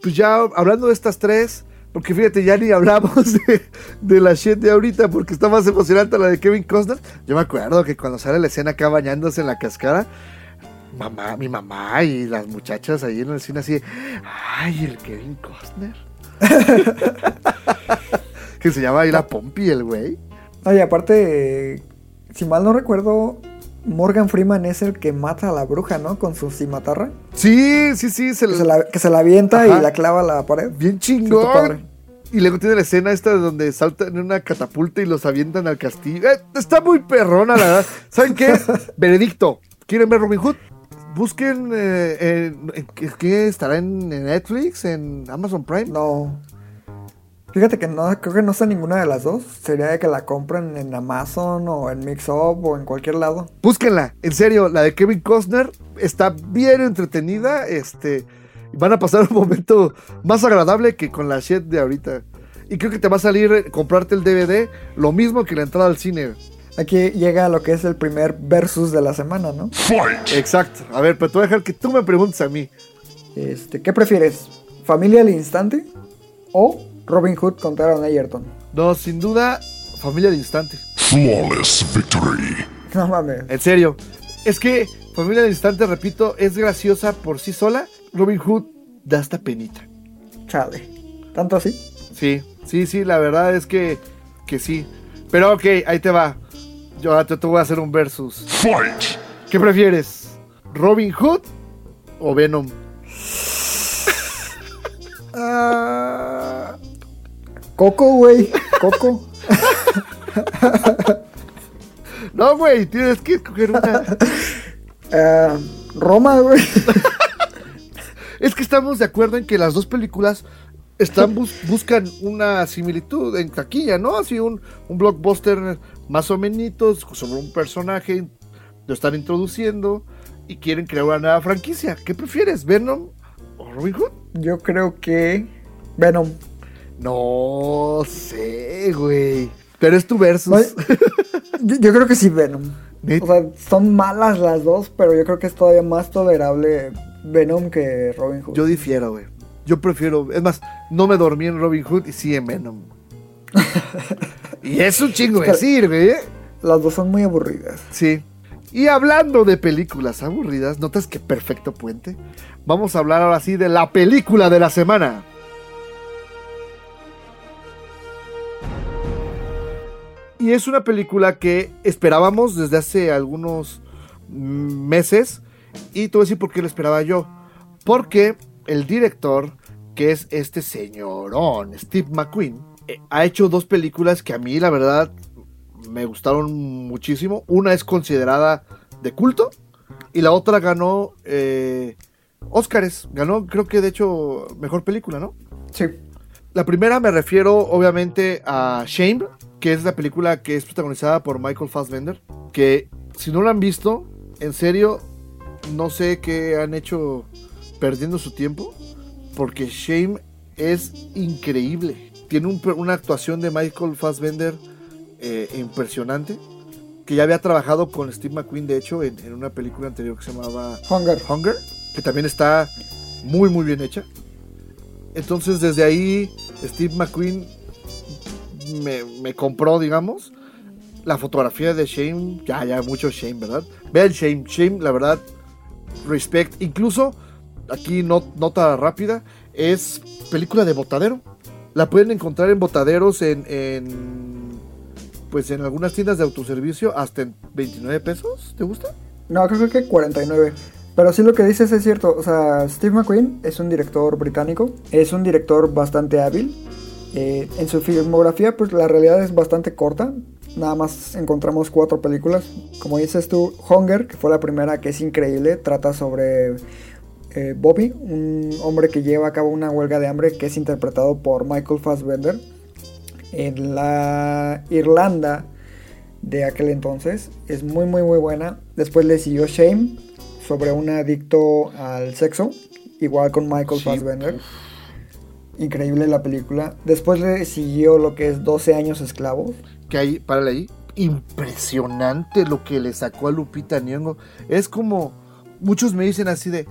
pues ya hablando de estas tres, porque fíjate, ya ni hablamos (laughs) de, la shit de ahorita, porque está más emocionante la de Kevin Costner. Yo me acuerdo que cuando sale la escena acá bañándose en la cascada, mamá, mi mamá y las muchachas ahí en el cine así, ay, el Kevin Costner. (laughs) que se llama ahí la Pompi, el güey. Oye, aparte, si mal no recuerdo, Morgan Freeman es el que mata a la bruja, ¿no? Con su cimatarra. Sí, sí, sí, se Que la- se la, que se la avienta Ajá. y la clava a la pared. Bien Sí, chingón. padre. y luego tiene la escena esta donde saltan en una catapulta y los avientan al castillo. Eh, está muy perrona, la verdad. (laughs) ¿Saben qué? Veredicto. ¿Quieren ver Robin Hood? Busquen eh, en- en- ¿qué- ¿qué estará en, en Netflix, en Amazon Prime. No. Fíjate que no, creo que no está ninguna de las dos. Sería de que la compren en Amazon o en Mixup o en cualquier lado. Búsquenla, en serio, la de Kevin Costner está bien entretenida. Este, van a pasar (laughs) un momento más agradable que con la shit de ahorita. Y creo que te va a salir eh, comprarte el DVD lo mismo que la entrada al cine. Aquí llega lo que es el primer versus de la semana, ¿no? Exacto. A ver, pero te voy a dejar que tú me preguntes a mí. Este, ¿Qué prefieres? ¿Familia al instante o Robin Hood contra Aaron Egerton? No, sin duda, familia al instante. Flawless victory. (laughs) No mames. En serio. Es que familia al instante, repito, es graciosa por sí sola. Robin Hood da esta penita. Chale. ¿Tanto así? Sí, sí, sí, la verdad es que, que sí. Pero ok, ahí te va. Yo ahora te, te voy a hacer un versus. Fight. ¿Qué prefieres? ¿Robin Hood o Venom? Coco, güey. Coco. No, güey, tienes que escoger una. Ah, Roma, güey. Es que estamos de acuerdo en que las dos películas están bus- buscan una similitud en taquilla, ¿no? Así un, un blockbuster más o menos sobre un personaje, lo están introduciendo y quieren crear una nueva franquicia. ¿Qué prefieres, Venom o Robin Hood? Yo creo que Venom. No sé, güey. Pero es tu versus. Yo, yo creo que sí, Venom. O sea, son malas las dos, pero yo creo que es todavía más tolerable Venom que Robin Hood. Yo difiero, güey. Yo prefiero. Es más, no me dormí en Robin Hood y sí en Venom. (laughs) y es un chingo decir, güey. Las dos son muy aburridas. Sí. Y hablando de películas aburridas, ¿notas qué perfecto puente? Vamos a hablar ahora sí de la película de la semana. Y es una película que esperábamos desde hace algunos meses. Y te voy a decir por qué lo esperaba yo. Porque el director, que es este señorón, Steve McQueen, eh, ha hecho dos películas que a mí, la verdad, me gustaron muchísimo. Una es considerada de culto y la otra ganó eh, Óscares. Ganó, creo que de hecho, mejor película, ¿no? Sí. La primera me refiero obviamente a Shame, que es la película que es protagonizada por Michael Fassbender. Que si no la han visto, en serio, no sé qué han hecho perdiendo su tiempo. Porque Shame es increíble. Tiene un una actuación de Michael Fassbender eh, impresionante. Que ya había trabajado con Steve McQueen, de hecho, en, en una película anterior que se llamaba Hunger. Hunger, que también está muy muy bien hecha. Entonces desde ahí Steve McQueen me, compró, digamos, la fotografía de Shane, ya, ya, mucho Shane, ¿verdad? Vean Shane, Shane, la verdad, respect. Incluso, aquí no, nota rápida, es película de botadero. La pueden encontrar en botaderos en, en pues en algunas tiendas de autoservicio hasta en 29 pesos. ¿Te gusta? No, creo que 49. Pero sí lo que dices es cierto. O sea, Steve McQueen es un director británico. Es un director bastante hábil. Eh, en su filmografía, pues la realidad es bastante corta. Nada más encontramos cuatro películas. Como dices tú, Hunger, que fue la primera, que es increíble. Trata sobre eh, Bobby, un hombre que lleva a cabo una huelga de hambre que es interpretado por Michael Fassbender. En la Irlanda de aquel entonces. Es muy muy muy buena. Después le siguió Shame sobre un adicto al sexo. Igual con Michael Sí, Fassbender. Increíble la película. Después le siguió lo que es 12 años esclavos. que ahí, párale ahí. Impresionante lo que le sacó a Lupita Nyong'o. Es como muchos me dicen así de,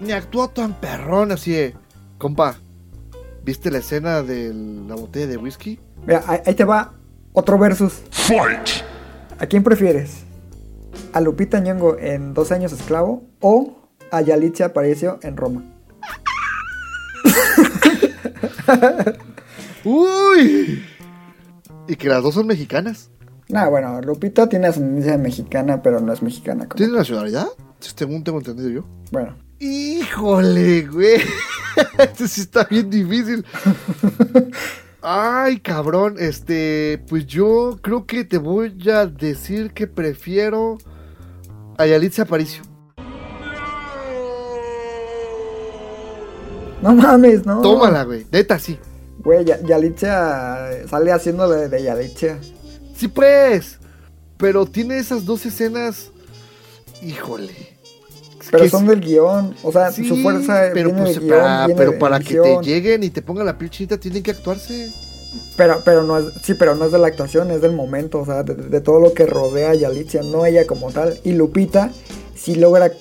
ni actuó tan perrón así de, compa, ¿viste la escena de la botella de whisky? Mira, ahí, ahí te va otro versus. Fight. ¿A quién prefieres? ¿A Lupita Nyong'o en 12 años esclavo o a Yalitza Aparicio en Roma? (laughs) Uy. Y que las dos son mexicanas. Nah, bueno, Lupita tiene ascendencia mexicana, pero no es mexicana. como- ¿Tiene nacionalidad? Según tengo entendido yo. Bueno, Híjole, güey. (laughs) Esto sí está bien difícil. Ay, cabrón. Este, pues yo creo que te voy a decir que prefiero a Yalitza Aparicio. No mames, no. Tómala, güey. Neta, sí. Güey, Ya- Yalitza eh, sale haciéndole de Yalitza. Sí, pues. Pero tiene esas dos escenas. Híjole. Pero son sí- del guion. O sea, sí, su fuerza pero viene pues, del guion. para, viene pero de para que te lleguen y te pongan la piel chinita, tienen que actuarse. Pero, pero no es, sí, pero no es de la actuación, es del momento, o sea, de, de todo lo que rodea a Yalitza, no ella como tal. Y Lupita sí logra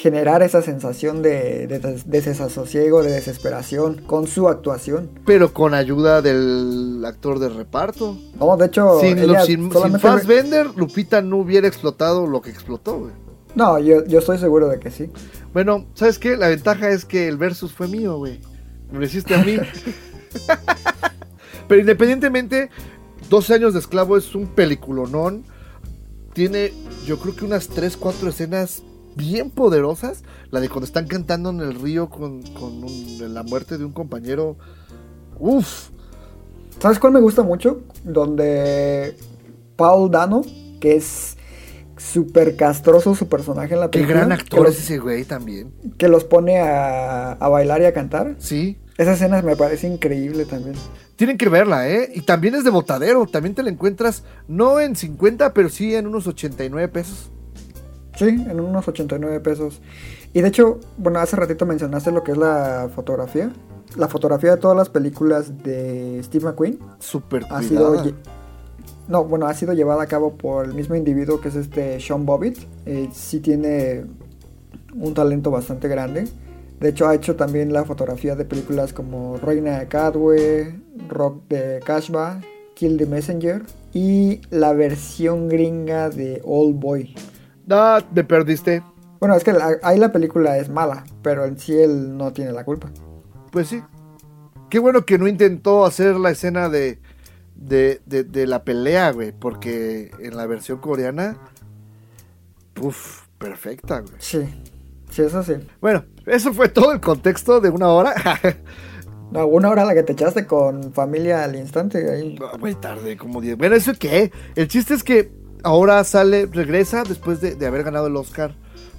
generar esa sensación de, de, des- desasosiego, de desesperación con su actuación. Pero con ayuda del actor de reparto. No, de hecho, sin, ella sin, Fassbender, Lupita no hubiera explotado lo que explotó, güey. No, yo, yo estoy seguro de que sí. Bueno, ¿sabes qué? La ventaja es que el versus fue mío, güey. Me lo hiciste a mí. (laughs) Pero independientemente, 12 años de esclavo es un peliculonón. Tiene, yo creo que unas 3, 4 escenas bien poderosas. La de cuando están cantando en el río con, con un- la muerte de un compañero. Uf, ¿Sabes cuál me gusta mucho? Donde Paul Dano, que es súper castroso su personaje en la qué película. gran que actor los, es ese güey también. que los pone a, a bailar y a cantar. Sí. Esa escena me parece increíble también. Tienen que verla, ¿eh? Y también es de botadero. También te la encuentras, no en 50, pero sí en unos 89 pesos. Sí, en unos 89 pesos. Y de hecho, bueno, hace ratito mencionaste lo que es la fotografía. La fotografía de todas las películas de Steve McQueen Súper ha sido... No, bueno, ha sido llevada a cabo por el mismo individuo que es este Sean Bobbitt. Eh, sí tiene un talento bastante grande. De hecho, ha hecho también la fotografía de películas como Reina de Cadwe, Rock de Kashba, Kill the Messenger y la versión gringa de Old Boy. No, me perdiste. Bueno, es que la- ahí la película es mala, pero en sí él no tiene la culpa. Pues sí. Qué bueno que no intentó hacer la escena de, de, de, de la pelea, güey. Porque en la versión coreana. Uf, perfecta, güey. Sí, sí, eso sí. Bueno, eso fue todo el contexto de una hora. (laughs) No, una hora la que te echaste con familia al instante. Ahí. No, Muy tarde, como 10. Bueno, ¿eso qué? El chiste es que ahora sale, regresa después de, de haber ganado el Oscar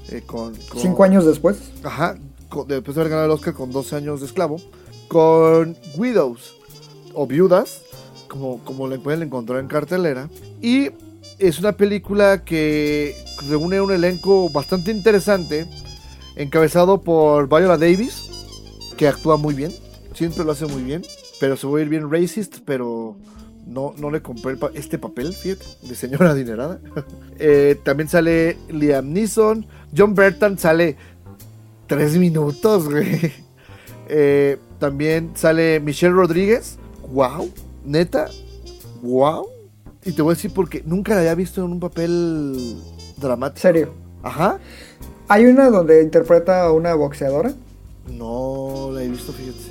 eh, con, con- Cinco años después. Ajá, con- después de haber ganado el Oscar con 12 años de esclavo, con Widows o Viudas, como, como le pueden encontrar en cartelera. Y es una película que reúne un elenco bastante interesante, encabezado por Viola Davis, que actúa muy bien, siempre lo hace muy bien, pero se va a ir bien racist, pero no, no le compré pa- este papel, fíjate, de señora adinerada. (laughs) Eh, también sale Liam Neeson, John Burton sale tres minutos, güey. (laughs) Eh, también sale Michelle Rodríguez, wow, neta, wow. Y te voy a decir porque nunca la había visto en un papel dramático. Serio. Ajá. Hay una donde interpreta a una boxeadora. No la he visto, fíjate.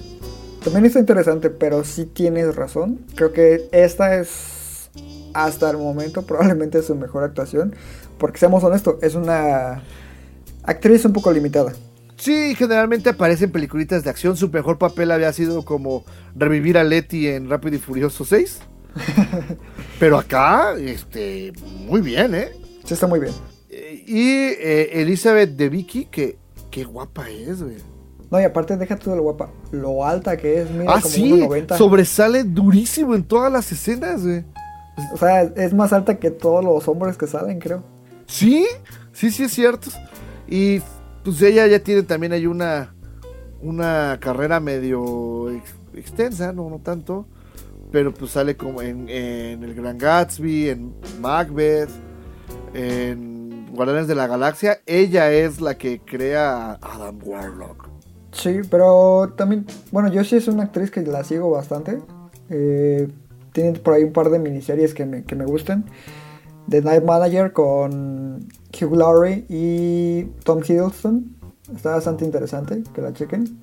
También está interesante, pero sí tienes razón. Creo que esta es hasta el momento (laughs) probablemente su mejor actuación. Porque seamos honestos, es una actriz un poco limitada. Sí, generalmente aparece en peliculitas de acción. Su mejor papel había sido como revivir a Letty en Rápido y Furioso 6. (laughs) Pero acá, este, muy bien, ¿eh? Sí está muy bien. Eh, Y eh, Elizabeth de Vicky, que qué guapa es, güey. No, y aparte deja tú de lo guapa. Lo alta que es, mira, Ah, como sí, 1.90. sobresale durísimo en todas las escenas, güey. O sea, es más alta que todos los hombres que salen, creo. Sí, sí, sí es cierto. Y pues ella ya tiene también ahí una, una carrera medio ex- extensa, no, no tanto. Pero pues sale como en, en El Gran Gatsby, en Macbeth, en Guardianes de la Galaxia. Ella es la que crea a Adam Warlock. Sí, pero también, bueno, yo sí es una actriz que la sigo bastante. Eh, tiene por ahí un par de miniseries que me, que me gustan. The Night Manager con Hugh Laurie y Tom Hiddleston. Está bastante interesante, que la chequen.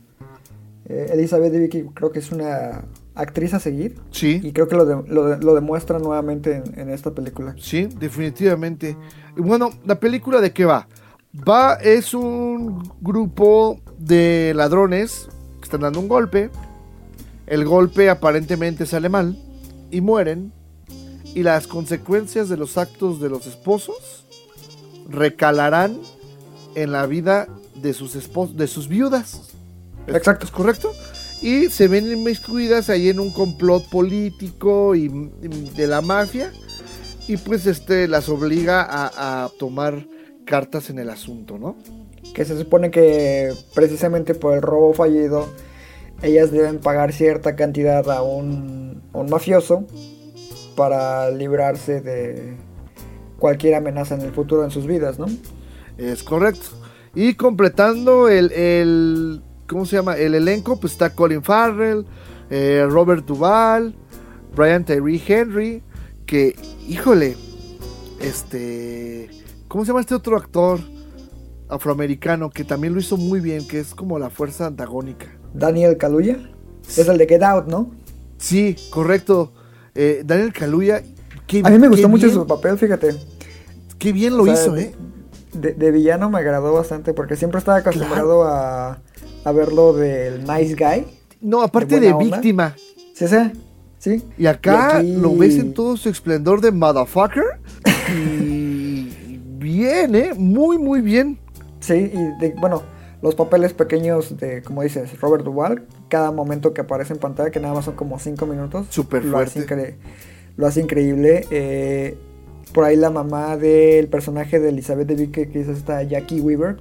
Eh, Elizabeth Debicki creo que es una actriz a seguir. Sí. Y creo que lo, de- lo de- lo demuestra nuevamente en, en esta película. Sí, definitivamente. Bueno, ¿la película de qué va? Va, es un grupo de ladrones que están dando un golpe. El golpe aparentemente sale mal y mueren. Y las consecuencias de los actos de los esposos recalarán en la vida de sus espos de sus viudas. ¿Es- Exacto. ¿Es correcto? Y se ven inmiscuidas ahí en un complot político y, y de la mafia. Y pues este las obliga a, a tomar cartas en el asunto, ¿no? Que se supone que precisamente por el robo fallido ellas deben pagar cierta cantidad a un, un mafioso para librarse de cualquier amenaza en el futuro en sus vidas, ¿no? Es correcto. Y completando el, el- ¿cómo se llama? El elenco, pues está Colin Farrell, eh, Robert Duvall, Brian Tyree Henry, que, híjole, este, ¿cómo se llama este otro actor afroamericano que también lo hizo muy bien, que es como la fuerza antagónica? Daniel Kaluuya es el de Get Out, ¿no? Sí, correcto. Eh, Daniel Kaluuya, qué, A mí me gustó mucho bien- su papel, fíjate. Qué bien lo O sea, hizo, ¿eh? De, de villano me agradó bastante porque siempre estaba acostumbrado a, a verlo del nice guy. No, aparte de víctima. Sí, sí. Sí. Y acá Y aquí- lo ves en todo su esplendor de motherfucker. (laughs) Y bien, ¿eh? Muy, muy bien. Sí, y de- bueno, los papeles pequeños de, como dices, Robert Duvall, cada momento que aparece en pantalla, que nada más son como 5 minutos. Súper lo hace, fuerte. incre- lo hace increíble. eh, por ahí la mamá del personaje de Elizabeth Debicki, que es esta Jackie Weaver,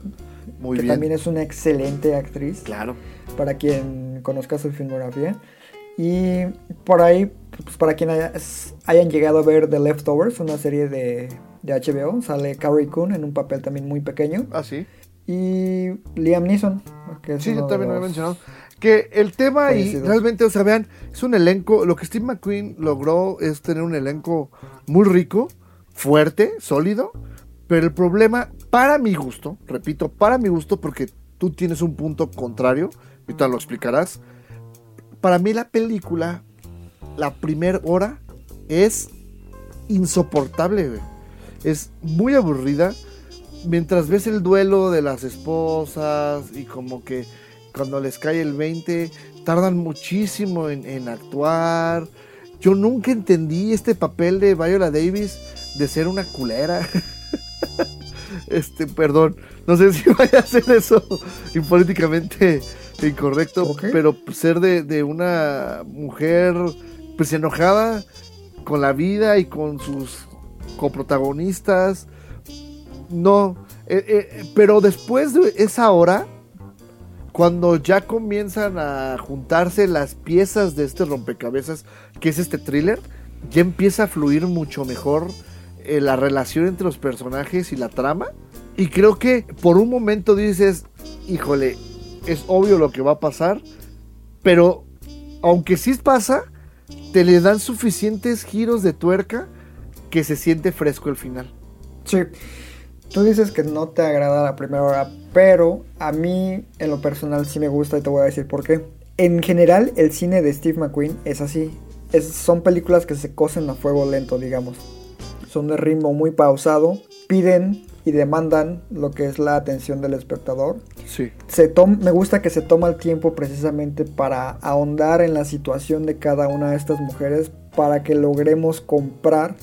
Muy que bien. también es una excelente actriz. Claro. para quien conozca su filmografía. Y por ahí, pues para quien haya- hayan llegado a ver The Leftovers, una serie de, de HBO, sale Carrie Coon en un papel también muy pequeño. Ah, sí. Y Liam Neeson, que es Sí, yo también lo había mencionado. Que el tema y fallecidos. realmente, o sea, vean, es un elenco. Lo que Steve McQueen logró es tener un elenco muy rico, fuerte, sólido. Pero el problema, para mi gusto, repito, para mi gusto, porque tú tienes un punto contrario, ahorita lo explicarás. Para mí, la película, la primera hora, es insoportable, güey. Es muy aburrida. Mientras ves el duelo de las esposas y como que cuando les cae el 20, tardan muchísimo en, en actuar. Yo nunca entendí este papel de Viola Davis de ser una culera. (laughs) este, perdón, no sé si (laughs) vaya a ser eso impolíticamente incorrecto, ¿Por qué? pero ser de, de una mujer pues enojada con la vida y con sus coprotagonistas. No, eh, eh, pero después de esa hora, cuando ya comienzan a juntarse las piezas de este rompecabezas, que es este thriller, ya empieza a fluir mucho mejor eh, la relación entre los personajes y la trama. Y creo que por un momento dices, híjole, es obvio lo que va a pasar, pero aunque sí pasa, te le dan suficientes giros de tuerca que se siente fresco el final. Sí. Tú dices que no te agrada la primera hora, pero a mí en lo personal sí me gusta y te voy a decir por qué. En general, el cine de Steve McQueen es así. Es- son películas que se cosen a fuego lento, digamos. Son de ritmo muy pausado, piden y demandan lo que es la atención del espectador. Sí. Se me gusta que se toma el tiempo precisamente para ahondar en la situación de cada una de estas mujeres para que logremos comprar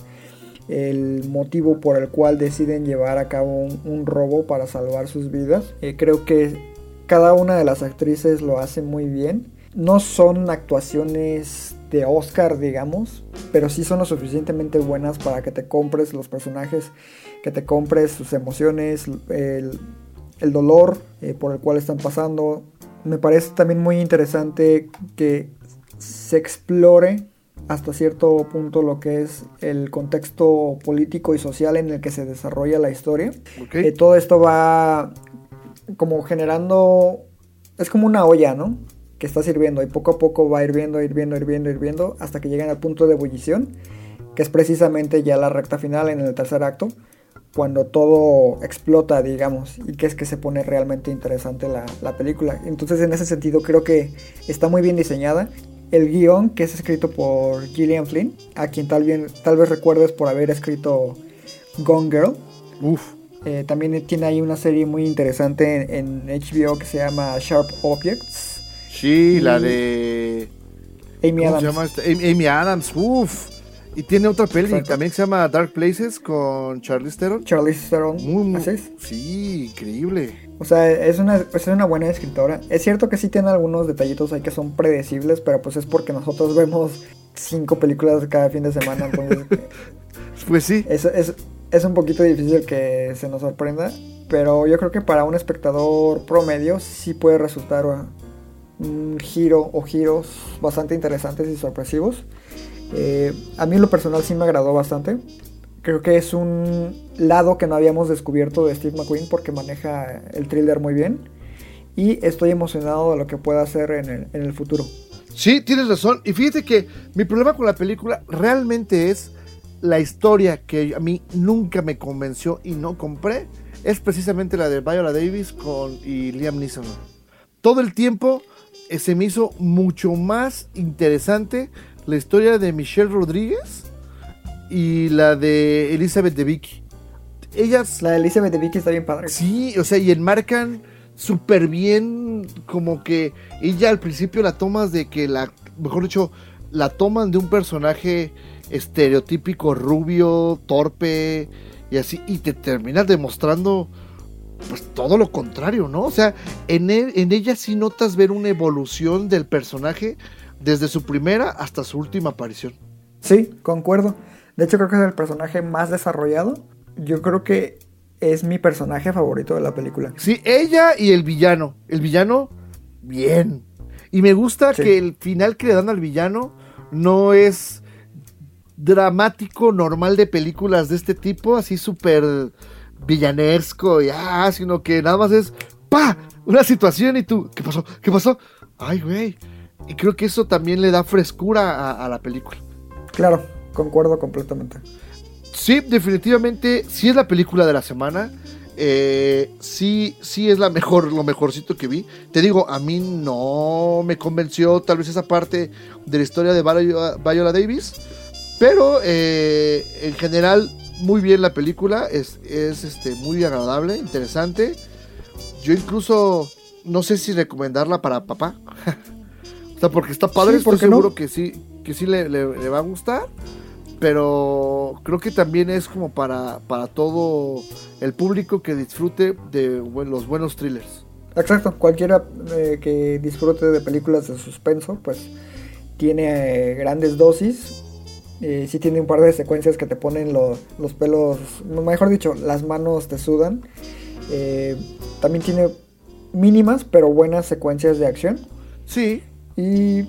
el motivo por el cual deciden llevar a cabo un, robo para salvar sus vidas. Eh, creo que cada una de las actrices lo hace muy bien. No son actuaciones de Oscar, digamos, pero sí son lo suficientemente buenas para que te compres los personajes, que te compres sus emociones, el, el dolor eh, por el cual están pasando. Me parece también muy interesante que se explore hasta cierto punto lo que es el contexto político y social en el que se desarrolla la historia. Eh, todo esto va como generando, es como una olla, ¿no? Que está sirviendo y poco a poco va hirviendo, hirviendo, hirviendo, hirviendo hasta que llegan al punto de ebullición, que es precisamente ya la recta final en el tercer acto, cuando todo explota, digamos, y que es que se pone realmente interesante la, la película. Entonces en ese sentido creo que está muy bien diseñada. El guion, que es escrito por Gillian Flynn, a quien tal, bien, tal vez recuerdes por haber escrito Gone Girl. Uf. Eh, también tiene ahí una serie muy interesante en, en HBO que se llama Sharp Objects. Sí, la de. Amy ¿Cómo Adams. se llama esta? Amy, Amy Adams, uf. Y tiene otra peli Exacto. también que se llama Dark Places con Charlize Theron. Charlize Theron. Muy, muy, sí, increíble. O sea, es una, es una buena escritora. Es cierto que sí tiene algunos detallitos ahí que son predecibles, pero pues es porque nosotros vemos cinco películas cada fin de semana. Entonces, (laughs) Pues sí, es, es, es un poquito difícil que se nos sorprenda. Pero yo creo que para un espectador promedio sí puede resultar uh, un giro o giros bastante interesantes y sorpresivos. Eh, a mí en lo personal sí me agradó bastante. Creo que es un lado que no habíamos descubierto de Steve McQueen porque maneja el thriller muy bien. Y estoy emocionado de lo que pueda hacer en el, futuro. Sí, tienes razón. Y fíjate que mi problema con la película realmente es la historia que a mí nunca me convenció y no compré. Es precisamente la de Viola Davis con, y Liam Neeson. Todo el tiempo eh, se me hizo mucho más interesante la historia de Michelle Rodríguez y la de Elizabeth de Vicky. Ellas La de Elizabeth de Vicky está bien padre. Sí, o sea, y enmarcan súper bien, como que ella al principio la tomas de que la, mejor dicho, la toman de un personaje estereotípico, rubio, torpe y así, y te terminas demostrando pues todo lo contrario, ¿no? O sea, en, él- en ella sí notas ver una evolución del personaje desde su primera hasta su última aparición. Sí, concuerdo. De hecho, creo que es el personaje más desarrollado. Yo creo que es mi personaje favorito de la película. Sí, ella y el villano. El villano, bien. Y me gusta Sí. que el final que le dan al villano no es dramático, normal de películas de este tipo, así súper villanesco, y, ah, sino que nada más es ¡pa! Una situación y tú, ¿qué pasó? ¿Qué pasó? Ay, güey. Y creo que eso también le da frescura a, a la película. Claro, concuerdo completamente. Sí, definitivamente, sí es la película de la semana. Eh, sí, sí es la mejor, lo mejorcito que vi. Te digo, a mí no me convenció tal vez esa parte de la historia de Viola, Viola Davis. Pero eh, en general, muy bien la película. Es, es este, muy agradable, interesante. Yo incluso no sé si recomendarla para papá. (laughs) sea, porque está padre, Sí, ¿por estoy qué no? seguro que sí, que sí le, le- le va a gustar. Pero creo que también es como para, para todo el público que disfrute de buen- los buenos thrillers. Exacto, cualquiera eh, que disfrute de películas de suspenso, pues tiene eh, grandes dosis. Eh, sí tiene un par de secuencias que te ponen lo- los pelos, mejor dicho, las manos te sudan. Eh, también tiene mínimas pero buenas secuencias de acción. Sí, Y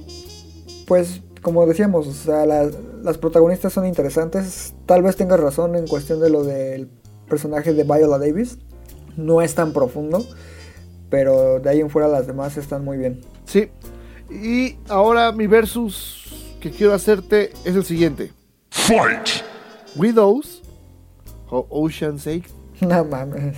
pues, como decíamos, o sea, las, las protagonistas son interesantes. Tal vez tengas razón en cuestión de lo del personaje de Viola Davis. No es tan profundo, pero de ahí en fuera las demás están muy bien. sí. Y ahora mi versus que quiero hacerte es el siguiente. Fight! Widows o Ocean's 8. (laughs) No mames.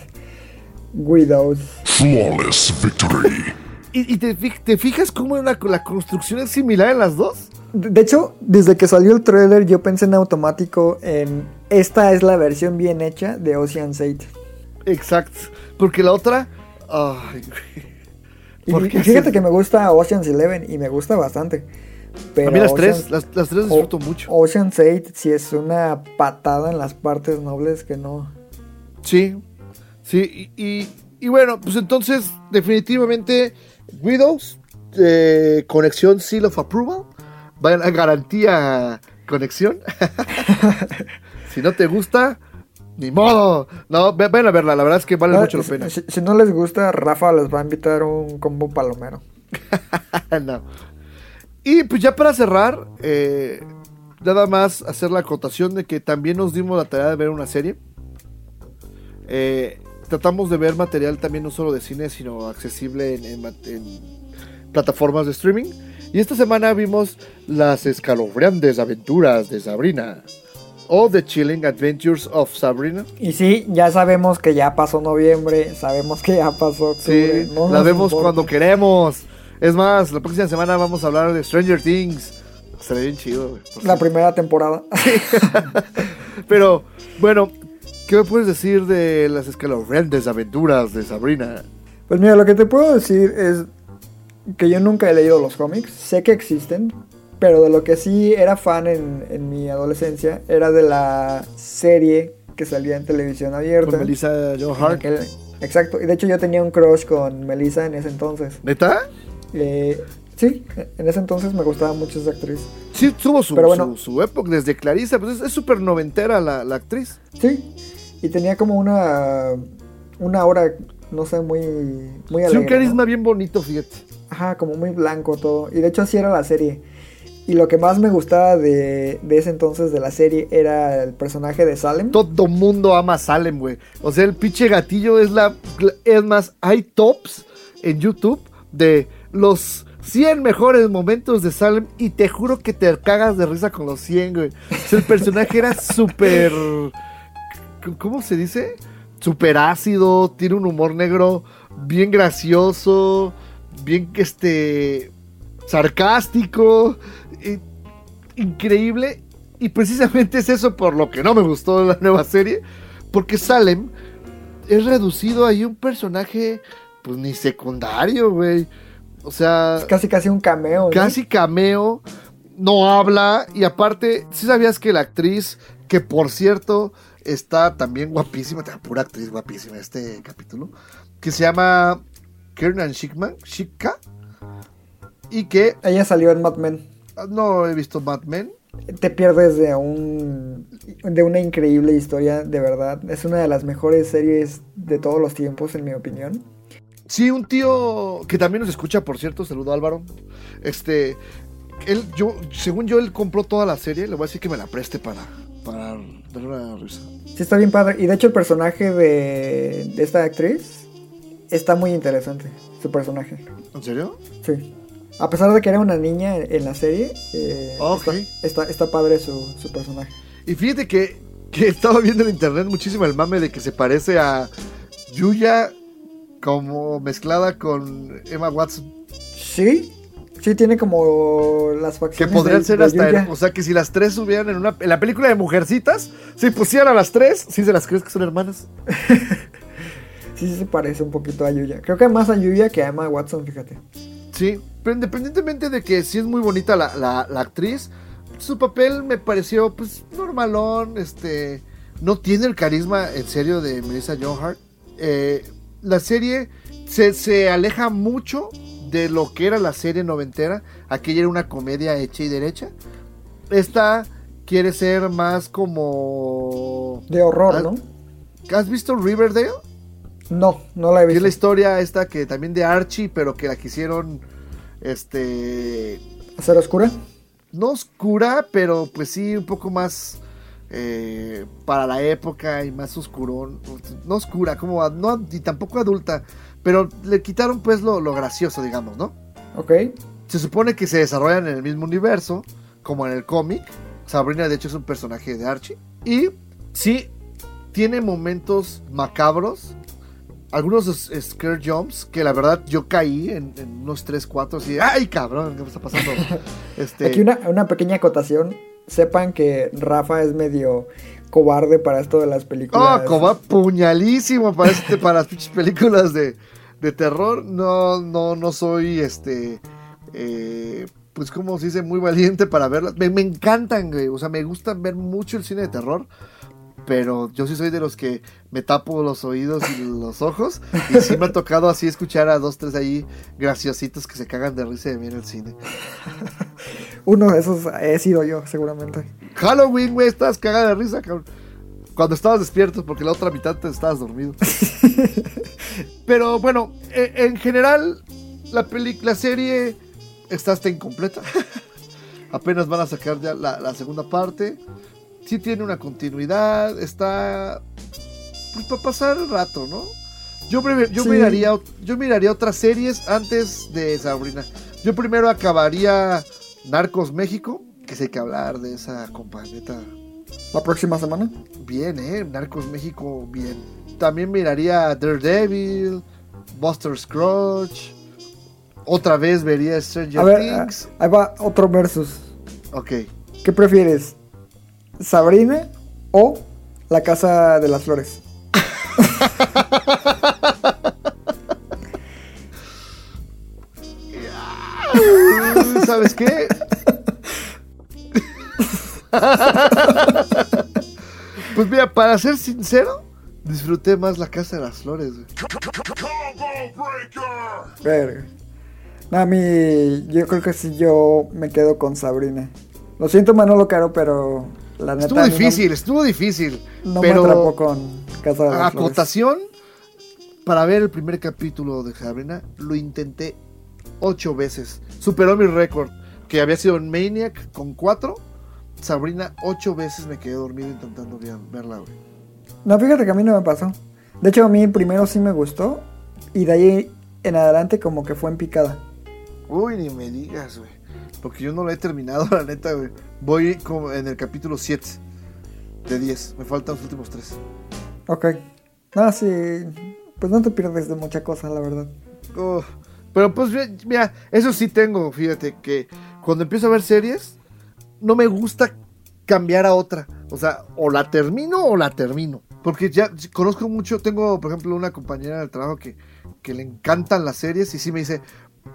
Widows. Flawless victory! ¿Y, y te, te fijas cómo la, la construcción es similar en las dos? De hecho, desde que salió el trailer yo pensé en automático en esta es la versión bien hecha de Ocean's 8. Exacto. Porque la otra... Ay. Y, ¿Por y qué fíjate que me gusta Ocean's 11 y me gusta bastante. Pero A mí las Ocean's- tres, las, las tres disfruto O- mucho. Ocean's 8 sí es una patada en las partes nobles que no. Sí, sí, y, y- y bueno, pues entonces, definitivamente, Widows, eh, conexión Seal of Approval, vayan a garantía conexión. (laughs) si no te gusta, ni modo. No, ve- vayan a verla, la verdad es que vale Ah, mucho la pena. si- si no les gusta, Rafa les va a invitar un combo palomero. (laughs) No. Y pues ya para cerrar, eh, nada más hacer la acotación de que también nos dimos la tarea de ver una serie. Eh, tratamos de ver material también no solo de cine, sino accesible en, en ma- en plataformas de streaming. Y esta semana vimos las escalofriantes aventuras de Sabrina. O The Chilling Adventures of Sabrina. Y sí, ya sabemos que ya pasó noviembre, sabemos que ya pasó octubre. Sí, no la vemos importa. cuando queremos. Es más, la próxima semana vamos a hablar de Stranger Things. Será bien chido, güey, La primera temporada. (laughs) Pero, bueno, ¿qué me puedes decir de las escalofriantes aventuras de Sabrina? Pues mira, lo que te puedo decir es que yo nunca he leído los cómics, sé que existen, pero de lo que sí era fan en, en mi adolescencia era de la serie que salía en televisión abierta. Con Melissa Joan En Hart. aquel- exacto, y de hecho yo tenía un crush con Melissa en ese entonces. ¿Neta? Eh, sí, en ese entonces me gustaba mucho esa actriz. Sí, tuvo su, Pero bueno. su, su época desde Clarissa. Pues es- es súper noventera la, la actriz. Sí, y tenía como una una hora, no sé, muy muy Sí, alegre. un carisma ¿no? bien bonito, fíjate. Ajá, como muy blanco todo. Y de hecho así era la serie. Y lo que más me gustaba de, de ese entonces de la serie era el personaje de Salem. Todo mundo ama a Salem, güey. O sea, el pinche gatillo es la. Es más, hay tops en YouTube de los 100 mejores momentos de Salem y te juro que te cagas de risa con los 100, güey. O sea, el personaje era (laughs) súper. ¿Cómo se dice? Súper ácido, tiene un humor negro bien gracioso, bien este. sarcástico, increíble. Y precisamente es eso por lo que no me gustó la nueva serie. Porque Salem es reducido ahí a un personaje, pues ni secundario, güey. O sea, Es casi casi un cameo. ¿no? casi cameo, no habla. Y aparte, si sabías que la actriz, que por cierto está también guapísima, pura actriz guapísima este capítulo, que se llama Kiernan Shikman, Shika, y que Ella salió en Mad Men. ah, no he visto Mad Men. Te pierdes de un de una increíble historia, de verdad. Es una de las mejores series de todos los tiempos, en mi opinión. Sí, un tío que también nos escucha, por cierto, saludo Álvaro. Este, él, yo, según yo, él compró toda la serie. Le voy a decir que me la preste para, para dar una risa. Sí, está bien padre. Y de hecho el personaje de, de esta actriz está muy interesante. Su personaje. ¿En serio? Sí. A pesar de que era una niña en, la serie, eh, Ok. está, está, está padre su, su personaje. Y fíjate que, que estaba viendo en internet muchísimo el mame de que se parece a Yuya como mezclada con Emma Watson. Sí, sí tiene como las Que facciones. podrían de- ser de hasta. Yuya. O sea, que si las tres subieran en una. En la película de Mujercitas, si pusieran a las tres, sí se las crees que son hermanas. (laughs) Sí, sí se parece un poquito a Yuya. Creo que más a Yuya que a Emma Watson, fíjate. Sí, pero independientemente de que sí es muy bonita la, la- la actriz, su papel me pareció pues normalón, este, no tiene el carisma en serio de Melissa Joan Hart. Eh, la serie se, se aleja mucho de lo que era la serie noventera, aquella era una comedia hecha y derecha. Esta quiere ser más como... De horror, ¿no? ¿Has visto Riverdale? No, no la he Que es la visto. historia esta que también de Archie, pero que la quisieron, este, ¿Hacer oscura? no oscura, pero pues sí un poco más eh, para la época y más oscurón, no oscura, como no y tampoco adulta, pero le quitaron pues lo, lo gracioso, digamos, ¿no? Ok. Se supone que se desarrollan en el mismo universo, como en el cómic. Sabrina, de hecho, es un personaje de Archie. Y sí, tiene momentos macabros. Algunos scare jumps que la verdad yo caí en, en unos 3, 4 así. ¡Ay, cabrón! ¿Qué me está pasando? (laughs) Este, Aquí una, una pequeña acotación. Sepan que Rafa es medio cobarde para esto de las películas. Oh, como puñalísimo para, este, para las pinches películas de, de terror. No, no, no soy este. eh, pues como se dice, muy valiente para verlas. Me, me encantan, güey. O sea, me gustan ver mucho el cine de terror. Pero yo sí soy de los que me tapo los oídos y los ojos. Y sí me ha tocado así escuchar a dos, tres ahí graciositos que se cagan de risa de mí en el cine. (laughs) Uno de esos he sido yo, seguramente. Halloween, güey, estabas cagada de risa, cabrón. Cuando estabas despierto, porque la otra mitad te estabas dormido. (laughs) Pero bueno, e- en general, la, peli- la serie está hasta incompleta. (laughs) Apenas van a sacar ya la, la segunda parte. Sí tiene una continuidad, está... Pues para pasar el rato, ¿no? Yo, yo, Sí. miraría, yo miraría otras series antes de Sabrina. Yo primero acabaría Narcos México, que sé hay que hablar de esa compañeta La próxima semana. bien, ¿eh? Narcos México, bien. También miraría Daredevil, Buster Scrooge. Otra vez vería Stranger A ver, ah, Things. ahí va otro versus. Ok. ¿Qué prefieres? ¿Sabrina o La Casa de las Flores? (laughs) ¿Sabes qué? (laughs) pues mira, para ser sincero, disfruté más la Casa de las Flores. güey. Verga. Mí, yo creo que sí, yo me quedo con Sabrina. Lo siento, Manolo Caro, pero la neta. Estuvo no- difícil, estuvo difícil. No, pero me atrapó con Casa de las Flores. acotación, para ver el primer capítulo de Sabrina, lo intenté ocho veces. Superó mi récord, que había sido en Maniac con cuatro. Sabrina, ocho veces me quedé dormido intentando ver- verla, güey. No, fíjate que a mí no me pasó. De hecho, a mí primero sí me gustó. Y de ahí en adelante como que fue en picada. Uy, ni me digas, güey. Porque yo no la he terminado, (laughs) la neta, güey. Voy como en el capítulo 7 de 10. Me faltan los últimos tres. Ok. No, sí. Pues no te pierdes de mucha cosa, la verdad. Oh, Pero pues mi- mira, eso sí tengo, fíjate, que cuando empiezo a ver series, no me gusta cambiar a otra. O sea, o la termino o la termino. Porque ya conozco mucho, tengo por ejemplo una compañera del trabajo que, que le encantan las series y sí me dice,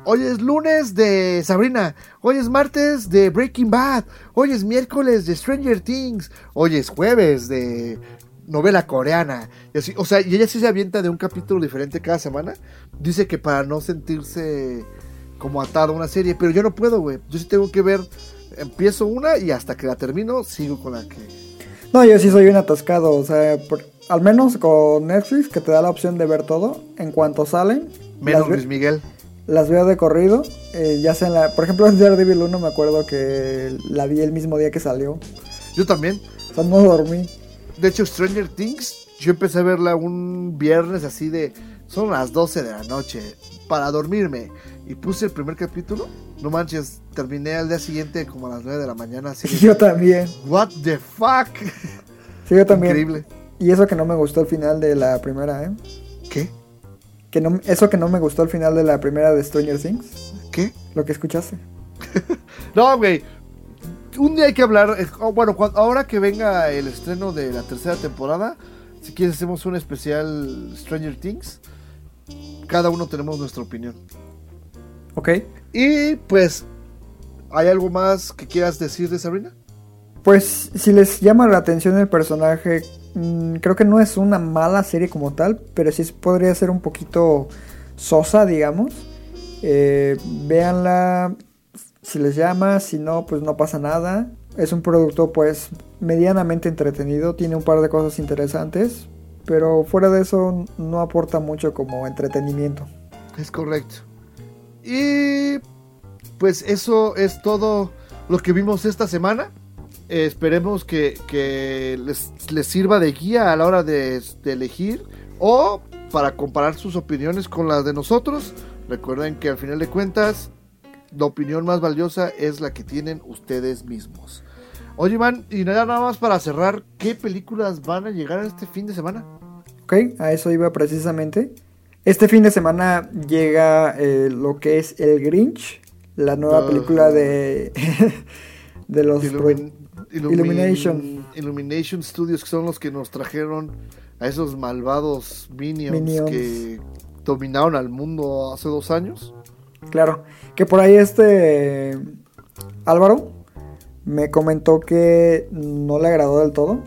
hoy es lunes de Sabrina, hoy es martes de Breaking Bad, hoy es miércoles de Stranger Things, hoy es jueves de novela coreana. Y así, o sea, y ella sí se avienta de un capítulo diferente cada semana. Dice que para no sentirse como atado a una serie, pero yo no puedo, güey. Yo sí tengo que ver, empiezo una y hasta que la termino, sigo con la que... No, yo sí soy un atascado. O sea, por- al menos con Netflix, que te da la opción de ver todo. En cuanto salen, Menos Luis Miguel. las veo de corrido. eh, ya sea en la. Por ejemplo, en Daredevil 1 me acuerdo que la vi el mismo día que salió. Yo también. O sea, no dormí. De hecho, Stranger Things, yo empecé a verla un viernes así de... Son las 12 de la noche para dormirme. Y puse el primer capítulo. No manches, terminé al día siguiente como a las 9 de la mañana. Así (laughs) Yo también. What the fuck? Sí, yo también. Increíble. Y eso que no me gustó el final de la primera, ¿eh? ¿Qué? Que no, eso que no me gustó el final de la primera de Stranger Things. ¿Qué? Lo que escuchaste. (laughs) No, güey. Un día hay que hablar. oh, bueno, ahora que venga el estreno de la tercera temporada, si quieres hacemos un especial Stranger Things. Cada uno tenemos nuestra opinión. Ok. Y pues, ¿hay algo más que quieras decir de Sabrina? Pues si les llama la atención el personaje, mm, creo que no es una mala serie como tal, pero sí podría ser un poquito sosa, digamos. Eh, véanla si les llama, si no, pues no pasa nada. Es un producto pues medianamente entretenido, tiene un par de cosas interesantes, pero fuera de eso no aporta mucho como entretenimiento. Es correcto. Y pues eso es todo lo que vimos esta semana. Esperemos que, les, sirva de guía a la hora de, elegir o para comparar sus opiniones con las de nosotros. Recuerden que al final de cuentas la opinión más valiosa es la que tienen ustedes mismos. Oye, man, y nada más para cerrar, ¿qué películas van a llegar este fin de semana? Ok, a eso iba precisamente. Este fin de semana llega eh, lo que es El Grinch, la nueva película de, (laughs) de los... Illumin- Illumination. Illumination Studios, que son los que nos trajeron a esos malvados minions, Minions. que dominaron al mundo hace dos años. Claro, que por ahí este Álvaro me comentó que no le agradó del todo.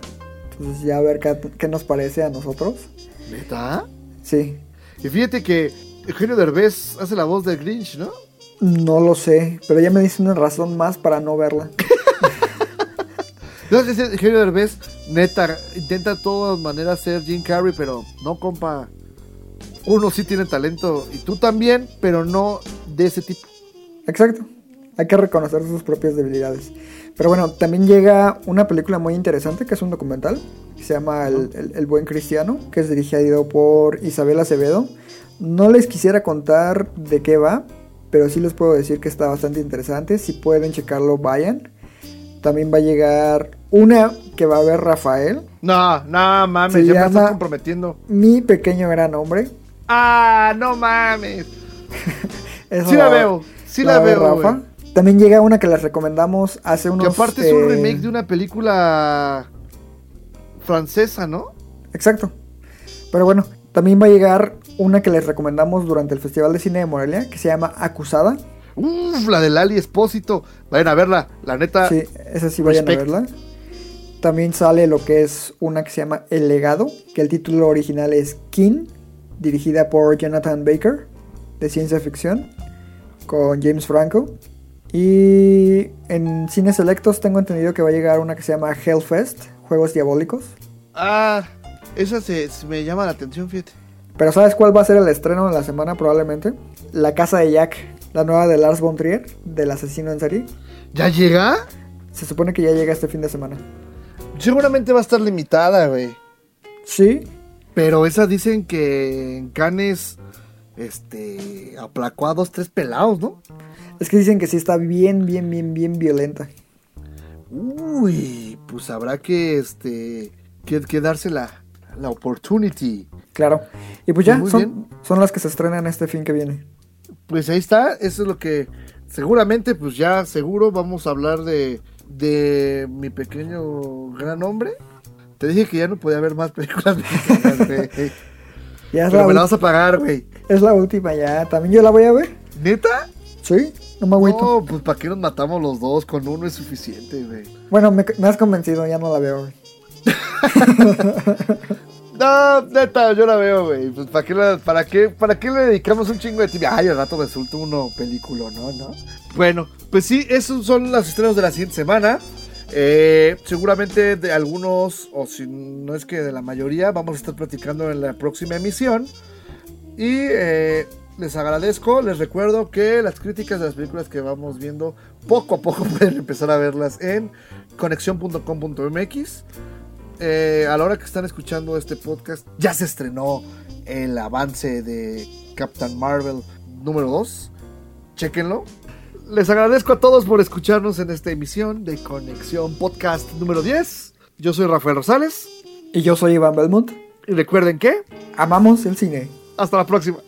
Entonces ya a ver qué, qué nos parece a nosotros. ¿Neta? Sí, Y fíjate que Eugenio Derbez hace la voz de Grinch, ¿no? no lo sé, pero ya me dice una razón más para no verla. No, Eugenio Derbez, neta, intenta de todas maneras ser Jim Carrey, pero no, compa. Uno sí tiene talento, y tú también, pero no de ese tipo. Exacto. Hay que reconocer sus propias debilidades. Pero bueno, también llega una película muy interesante que es un documental. Que se llama El, El- El Buen Cristiano, que es dirigido por Isabel Acevedo. No les quisiera contar de qué va, pero sí les puedo decir que está bastante interesante. Si pueden checarlo, vayan. También va a llegar una que va a ver Rafael, No, no mames, Se ya me llama- estás comprometiendo. mi pequeño gran hombre. Ah, no mames. (laughs) Sí la veo, sí la veo, Rafa. También llega una que les recomendamos hace unos... Que aparte es un eh, remake de una película francesa, ¿no? Exacto. Pero bueno, también va a llegar una que les recomendamos durante el Festival de Cine de Morelia, que se llama Acusada. Uf, la del Ali Espósito. Vayan a verla, la neta. Sí, esa sí vayan a verla. También sale lo que es una que se llama El Legado, que el título original es King, dirigida por Jonathan Baker, de ciencia ficción, con James Franco. Y en cines selectos tengo entendido que va a llegar una que se llama Hellfest, Juegos Diabólicos. Ah, esa se, se me llama la atención, fíjate. Pero ¿sabes cuál va a ser el estreno de la semana probablemente? La Casa de Jack, la nueva de Lars von Trier, del asesino en serie. ¿Ya llega? Se supone que ya llega este fin de semana. Seguramente va a estar limitada, güey. Sí, Pero esa dicen que en Canes, este, aplacó a dos, tres pelados, ¿no? es que dicen que sí está bien, bien, bien, bien violenta. Uy, pues habrá que, este, que, que darse la, la opportunity. Claro. Y pues ya, Muy son, son las que se estrenan este fin que viene. Pues ahí está, eso es lo que seguramente, pues ya seguro vamos a hablar de, de mi pequeño gran hombre. Te dije que ya no podía haber más películas (laughs) mexicanas. Ya es Pero la, me la vas a pagar, güey. es la última ya. También yo la voy a ver. ¿Neta? Sí, no me agüito. No, pues para qué nos matamos los dos, con uno es suficiente, güey. Bueno, me, me has convencido, ya no la veo. güey. (laughs) No, neta, yo la veo, güey. Pues ¿para qué, la- para, qué, ¿para qué le dedicamos un chingo de tiempo? Ay, al rato resulta uno película, ¿no? ¿no? Bueno, pues sí, esos son los estrenos de la siguiente semana. Eh, seguramente de algunos, o si no es que de la mayoría, vamos a estar platicando en la próxima emisión. Y eh, les agradezco, les recuerdo que las críticas de las películas que vamos viendo, poco a poco (laughs) pueden empezar a verlas en conexión.com.mx. Eh, a la hora que están escuchando este podcast, ya se estrenó el avance de Captain Marvel número 2. Chequenlo. Les agradezco a todos por escucharnos en esta emisión de Conexión Podcast número 10. Yo soy Rafael Rosales. Y yo soy Iván Belmont. Y recuerden que, Amamos el cine. hasta la próxima.